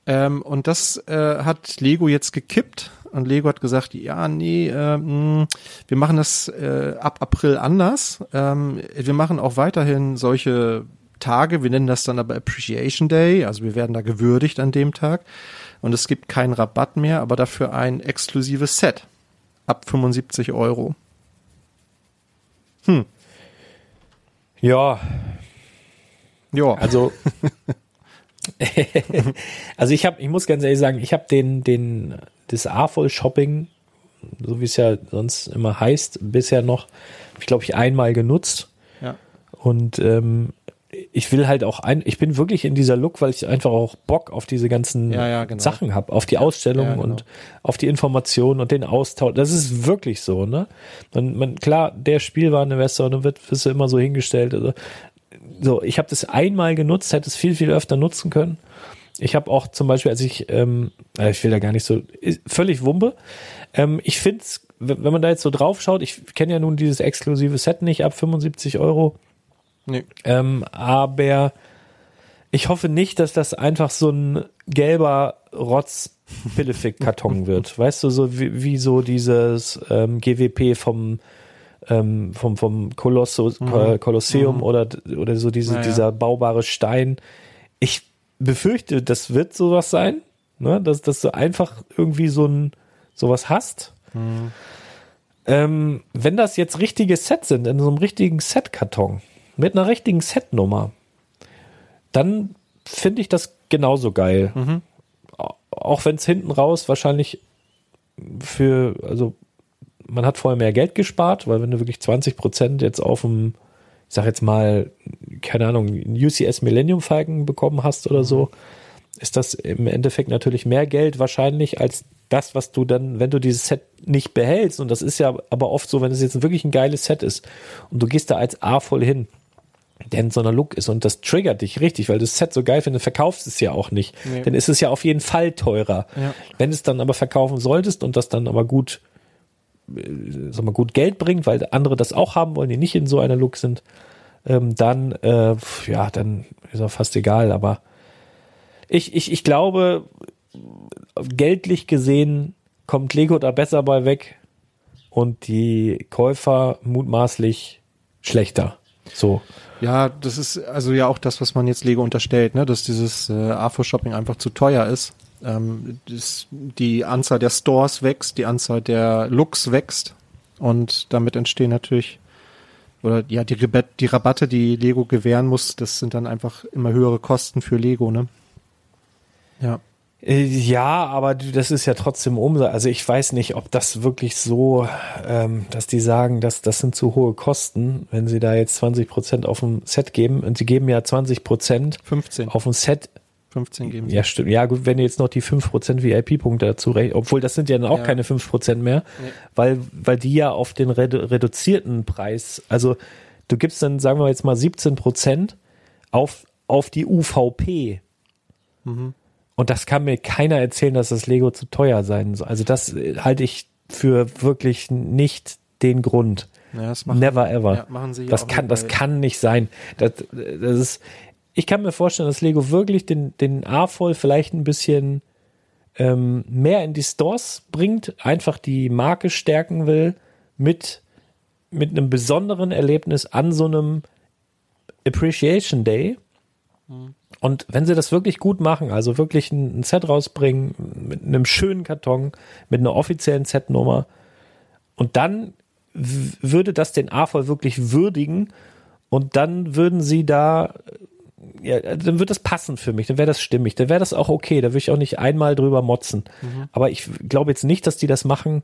Speaker 1: Ähm, und das äh, hat Lego jetzt gekippt und Lego hat gesagt, ja, nee, äh, mh, wir machen das äh, ab April anders. Ähm, wir machen auch weiterhin solche Tage, wir nennen das dann aber Appreciation Day, also wir werden da gewürdigt an dem Tag. Und es gibt keinen Rabatt mehr, aber dafür ein exklusives Set ab 75 Euro.
Speaker 2: Hm. Ja. Ja. Also *laughs* also ich habe, ich muss ganz ehrlich sagen, ich habe den, den, das A-Voll-Shopping, so wie es ja sonst immer heißt, bisher noch, ich glaube ich einmal genutzt. Ja. Und ähm, ich will halt auch ein, ich bin wirklich in dieser Look, weil ich einfach auch Bock auf diese ganzen ja, ja, genau. Sachen habe, auf die Ausstellung ja, genau. und auf die Informationen und den Austausch. Das ist wirklich so, ne? Man, man klar, der Spielwareninvestor, dann wird, wirst du immer so hingestellt. Also, so, ich habe das einmal genutzt, hätte es viel, viel öfter nutzen können. Ich habe auch zum Beispiel, als ich, ähm, äh, ich will da gar nicht so, völlig Wumpe. Ähm, ich finde wenn man da jetzt so drauf schaut, ich kenne ja nun dieses exklusive Set nicht ab 75 Euro. Nee. Ähm, aber ich hoffe nicht, dass das einfach so ein gelber Rotz Pillefig-Karton *laughs* wird. Weißt du, so wie, wie so dieses ähm, GWP vom ähm, vom, vom Kolosso, mhm. Kolosseum mhm. oder, oder so diese, naja. dieser baubare Stein. Ich befürchte, das wird sowas sein, ne? dass, dass du einfach irgendwie so ein sowas hast. Mhm. Ähm, wenn das jetzt richtige Sets sind, in so einem richtigen Set-Karton, mit einer richtigen Set-Nummer, dann finde ich das genauso geil. Mhm. Auch wenn es hinten raus wahrscheinlich für, also man hat vorher mehr Geld gespart, weil wenn du wirklich 20 Prozent jetzt auf dem, ich sag jetzt mal, keine Ahnung, UCS Millennium Falcon bekommen hast oder so, ist das im Endeffekt natürlich mehr Geld wahrscheinlich als das, was du dann, wenn du dieses Set nicht behältst, und das ist ja aber oft so, wenn es jetzt wirklich ein geiles Set ist und du gehst da als A voll hin, der in so einer Look ist und das triggert dich richtig, weil du das Set so geil findest, verkaufst es ja auch nicht. Nee. Dann ist es ja auf jeden Fall teurer. Ja. Wenn es dann aber verkaufen solltest und das dann aber gut äh, sag mal, gut Geld bringt, weil andere das auch haben wollen, die nicht in so einer Look sind, ähm, dann, äh, ja, dann ist auch fast egal. Aber ich, ich, ich glaube, geldlich gesehen kommt Lego da besser bei weg und die Käufer mutmaßlich schlechter. So.
Speaker 1: Ja, das ist also ja auch das, was man jetzt Lego unterstellt, ne, dass dieses äh, AFO-Shopping einfach zu teuer ist ähm, das, die Anzahl der Stores wächst, die Anzahl der Looks wächst und damit entstehen natürlich oder ja die, die Rabatte, die Lego gewähren muss, das sind dann einfach immer höhere Kosten für Lego, ne?
Speaker 2: Ja. Äh, ja, aber das ist ja trotzdem Umsatz. Also ich weiß nicht, ob das wirklich so, ähm, dass die sagen, dass das sind zu hohe Kosten, wenn sie da jetzt 20 Prozent auf ein Set geben. Und sie geben ja 20 Prozent
Speaker 1: 15.
Speaker 2: auf ein Set
Speaker 1: 15 geben
Speaker 2: sie. Ja, stimmt. Ja, gut, wenn ihr jetzt noch die 5% VIP-Punkte dazu rechnet, obwohl das sind ja dann auch ja. keine 5% mehr, nee. weil, weil die ja auf den redu reduzierten Preis, also du gibst dann, sagen wir jetzt mal 17% auf, auf die UVP. Mhm. Und das kann mir keiner erzählen, dass das Lego zu teuer sein soll. Also das äh, halte ich für wirklich nicht den Grund. Ja, machen, Never ever. Ja, machen sie das kann, das kann nicht sein. Das, das ist, ich kann mir vorstellen, dass Lego wirklich den, den A-Voll vielleicht ein bisschen ähm, mehr in die Stores bringt, einfach die Marke stärken will mit, mit einem besonderen Erlebnis an so einem Appreciation Day. Mhm. Und wenn sie das wirklich gut machen, also wirklich ein, ein Set rausbringen mit einem schönen Karton, mit einer offiziellen Set-Nummer, und dann würde das den AFOL wirklich würdigen und dann würden sie da, ja, dann wird das passen für mich, dann wäre das stimmig, dann wäre das auch okay, da würde ich auch nicht einmal drüber motzen. Mhm. Aber ich glaube jetzt nicht, dass die das machen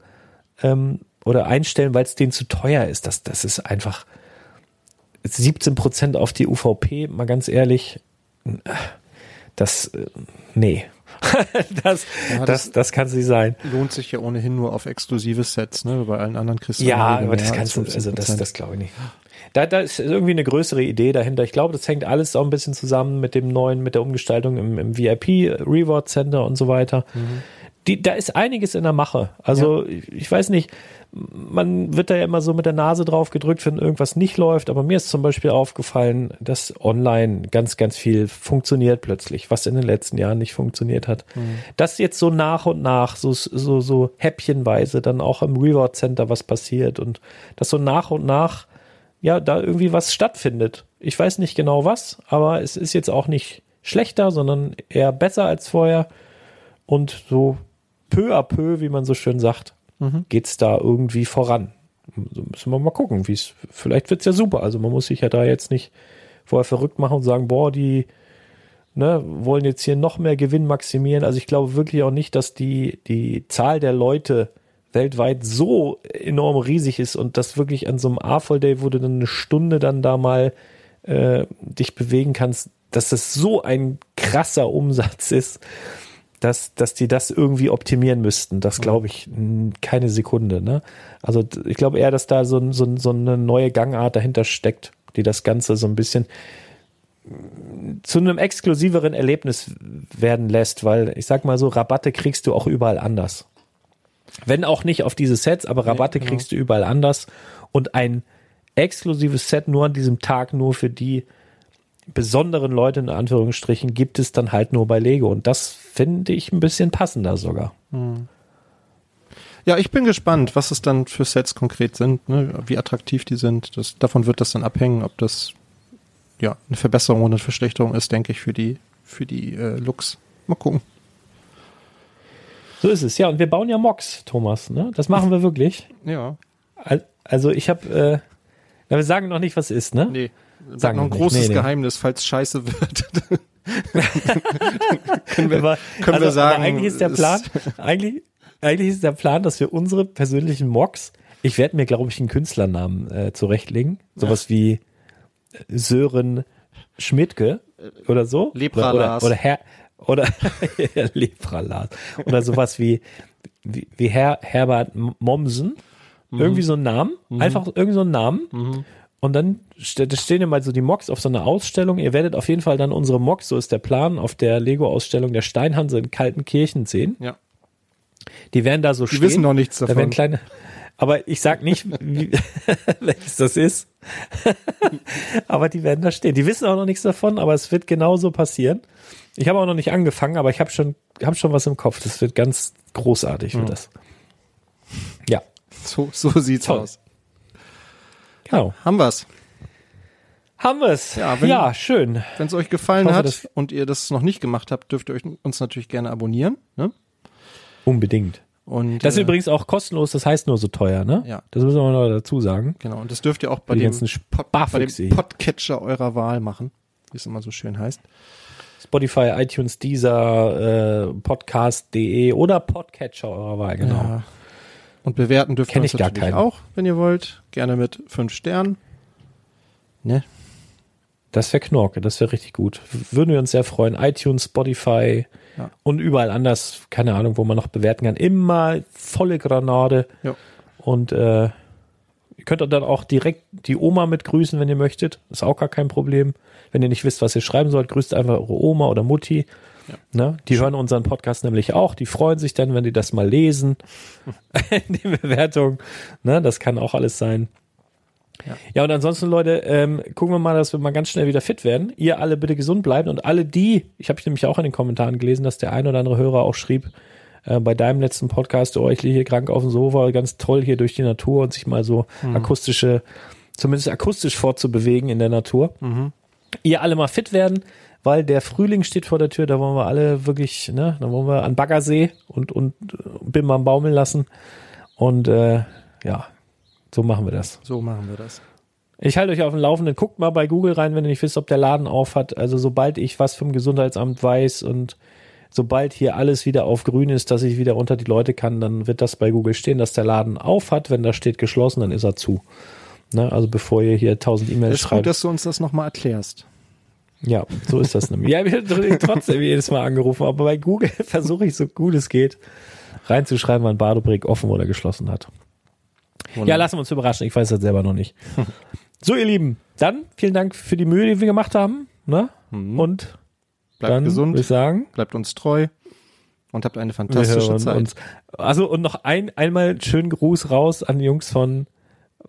Speaker 2: ähm, oder einstellen, weil es denen zu teuer ist. Das, das ist einfach 17 Prozent auf die UVP, mal ganz ehrlich, das, äh, nee. *laughs* das, ja, das, das, kann es nicht sein.
Speaker 1: Lohnt sich ja ohnehin nur auf exklusive Sets, ne? Bei allen anderen kriegst
Speaker 2: du Ja, aber das kannst du, also das, das glaube ich nicht. Da, da ist irgendwie eine größere Idee dahinter. Ich glaube, das hängt alles auch ein bisschen zusammen mit dem neuen, mit der Umgestaltung im, im VIP Reward Center und so weiter. Mhm. Die, da ist einiges in der Mache. Also ja. ich weiß nicht, man wird da ja immer so mit der Nase drauf gedrückt, wenn irgendwas nicht läuft. Aber mir ist zum Beispiel aufgefallen, dass online ganz, ganz viel funktioniert plötzlich, was in den letzten Jahren nicht funktioniert hat. Mhm. Dass jetzt so nach und nach, so, so, so häppchenweise dann auch im Reward Center was passiert und dass so nach und nach ja da irgendwie was stattfindet. Ich weiß nicht genau was, aber es ist jetzt auch nicht schlechter, sondern eher besser als vorher. Und so peu à peu, wie man so schön sagt, mhm. geht es da irgendwie voran. So müssen wir mal gucken, wie es, vielleicht wird es ja super. Also man muss sich ja da jetzt nicht vorher verrückt machen und sagen, boah, die ne, wollen jetzt hier noch mehr Gewinn maximieren. Also ich glaube wirklich auch nicht, dass die, die Zahl der Leute weltweit so enorm riesig ist und das wirklich an so einem A-Full Day, wo du dann eine Stunde dann da mal äh, dich bewegen kannst, dass das so ein krasser Umsatz ist, dass, dass die das irgendwie optimieren müssten. Das glaube ich keine Sekunde. Ne? Also ich glaube eher, dass da so, so, so eine neue Gangart dahinter steckt, die das Ganze so ein bisschen zu einem exklusiveren Erlebnis werden lässt, weil ich sag mal so, Rabatte kriegst du auch überall anders. Wenn auch nicht auf diese Sets, aber Rabatte nee, genau. kriegst du überall anders und ein exklusives Set nur an diesem Tag nur für die besonderen Leute in Anführungsstrichen gibt es dann halt nur bei Lego und das finde ich ein bisschen passender sogar. Hm.
Speaker 1: Ja, ich bin gespannt, was es dann für Sets konkret sind, ne? wie attraktiv die sind. Das, davon wird das dann abhängen, ob das ja eine Verbesserung oder eine Verschlechterung ist, denke ich, für die für die äh, Looks. Mal gucken.
Speaker 2: So ist es, ja. Und wir bauen ja Mocks, Thomas. Ne? Das machen wir wirklich. *laughs*
Speaker 1: Ja.
Speaker 2: Also ich habe, äh, wir sagen noch nicht, was ist, ne?
Speaker 1: Nee. Sagen noch ein großes nee, Geheimnis, falls scheiße wird. *laughs*
Speaker 2: können wir, aber, können also, wir sagen. Eigentlich ist der Plan, eigentlich, eigentlich ist der Plan, dass wir unsere persönlichen Mocks, ich werde mir, glaube ich, einen Künstlernamen äh, zurechtlegen. Sowas ja. wie äh, Sören Schmidtke oder so.
Speaker 1: Lepra
Speaker 2: oder, oder, oder Herr, oder *laughs* Lepra Lars. Oder sowas wie, wie, wie Herr Herbert Mommsen. Mhm. Irgendwie so ein Namen. Mhm. Einfach irgendwie so ein Namen. Mhm. Und dann stehen ja mal so die Mocks auf so einer Ausstellung. Ihr werdet auf jeden Fall dann unsere Mocks, so ist der Plan, auf der Lego-Ausstellung der Steinhanse in Kaltenkirchen sehen.
Speaker 1: Ja.
Speaker 2: Die werden da so
Speaker 1: die stehen. Die wissen noch nichts davon.
Speaker 2: Da werden kleine, aber ich sag nicht, *laughs* wie, *laughs* welches das ist. *laughs* aber die werden da stehen. Die wissen auch noch nichts davon, aber es wird genauso passieren. Ich habe auch noch nicht angefangen, aber ich habe schon, hab schon was im Kopf. Das wird ganz großartig, wird mhm. das. Ja.
Speaker 1: So, so sieht's Toll. aus.
Speaker 2: Genau.
Speaker 1: Haben wir's.
Speaker 2: Haben wir's. Ja, wenn, ja schön.
Speaker 1: Wenn es euch gefallen hoffe, hat und ihr das noch nicht gemacht habt, dürft ihr euch, uns natürlich gerne abonnieren. Ne?
Speaker 2: Unbedingt. Und, das ist äh, übrigens auch kostenlos, das heißt nur so teuer, ne?
Speaker 1: Ja.
Speaker 2: Das müssen wir noch dazu sagen.
Speaker 1: Genau, und das dürft ihr auch bei, dem, Pod, bei dem Podcatcher eurer Wahl machen, wie es immer so schön heißt.
Speaker 2: Spotify, iTunes, Deezer, äh, Podcast.de oder Podcatcher eurer Wahl, genau. Ja.
Speaker 1: Und bewerten dürft
Speaker 2: ihr uns natürlich
Speaker 1: auch, wenn ihr wollt. Gerne mit fünf Sternen. Ne?
Speaker 2: Das wäre Knorke, das wäre richtig gut. Würden wir uns sehr freuen. iTunes, Spotify ja. und überall anders, keine Ahnung, wo man noch bewerten kann. Immer volle Granade. Ja. Und äh, ihr könnt dann auch direkt die Oma mit grüßen, wenn ihr möchtet. Ist auch gar kein Problem. Wenn ihr nicht wisst, was ihr schreiben sollt, grüßt einfach eure Oma oder Mutti. Ja. Ne? Die hören unseren Podcast nämlich auch. Die freuen sich dann, wenn die das mal lesen. *laughs* die Bewertung. Ne? Das kann auch alles sein. Ja. ja, und ansonsten, Leute, ähm, gucken wir mal, dass wir mal ganz schnell wieder fit werden. Ihr alle bitte gesund bleiben und alle die, ich habe nämlich auch in den Kommentaren gelesen, dass der ein oder andere Hörer auch schrieb, äh, bei deinem letzten Podcast, oh, ich liege hier krank auf dem Sofa, ganz toll hier durch die Natur und sich mal so mhm. akustische, zumindest akustisch fortzubewegen in der Natur. Mhm. Ihr alle mal fit werden weil der Frühling steht vor der Tür, da wollen wir alle wirklich, ne, da wollen wir an Baggersee und, und Bim am baumeln lassen. Und äh, ja, so machen wir das.
Speaker 1: So machen wir das.
Speaker 2: Ich halte euch auf dem Laufenden. Guckt mal bei Google rein, wenn ihr nicht wisst, ob der Laden auf hat. Also sobald ich was vom Gesundheitsamt weiß und sobald hier alles wieder auf grün ist, dass ich wieder unter die Leute kann, dann wird das bei Google stehen, dass der Laden auf hat. Wenn da steht geschlossen, dann ist er zu. Ne? Also bevor ihr hier tausend E-Mails schreibt. Es ist gut,
Speaker 1: dass du uns das nochmal erklärst.
Speaker 2: Ja, so ist das nämlich. Ja, wir haben trotzdem jedes Mal angerufen, aber bei Google *laughs* versuche ich so gut es geht reinzuschreiben, wann Badobrick offen oder geschlossen hat. Wunderbar. Ja, lassen wir uns überraschen. Ich weiß das selber noch nicht. *laughs* so, ihr Lieben, dann vielen Dank für die Mühe, die wir gemacht haben. Ne? Mhm. Und
Speaker 1: bleibt dann, gesund, ich sagen, bleibt uns treu und habt eine fantastische Zeit. Uns.
Speaker 2: Also und noch ein einmal schönen Gruß raus an die Jungs von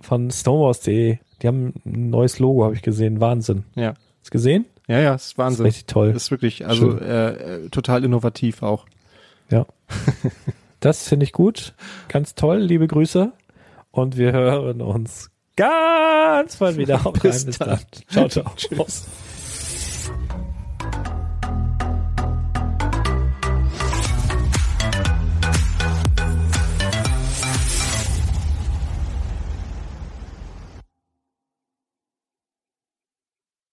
Speaker 2: von Snowboards.de. Die haben ein neues Logo, habe ich gesehen. Wahnsinn.
Speaker 1: Ja.
Speaker 2: Hast gesehen?
Speaker 1: Ja, ja, ist Wahnsinn.
Speaker 2: Das ist richtig toll.
Speaker 1: Das ist wirklich, also äh, total innovativ auch.
Speaker 2: Ja. *laughs* das finde ich gut. Ganz toll. Liebe Grüße. Und wir hören uns ganz bald *laughs* wieder.
Speaker 1: Bis, Bis dann.
Speaker 2: Ciao, ciao. *laughs* Tschüss.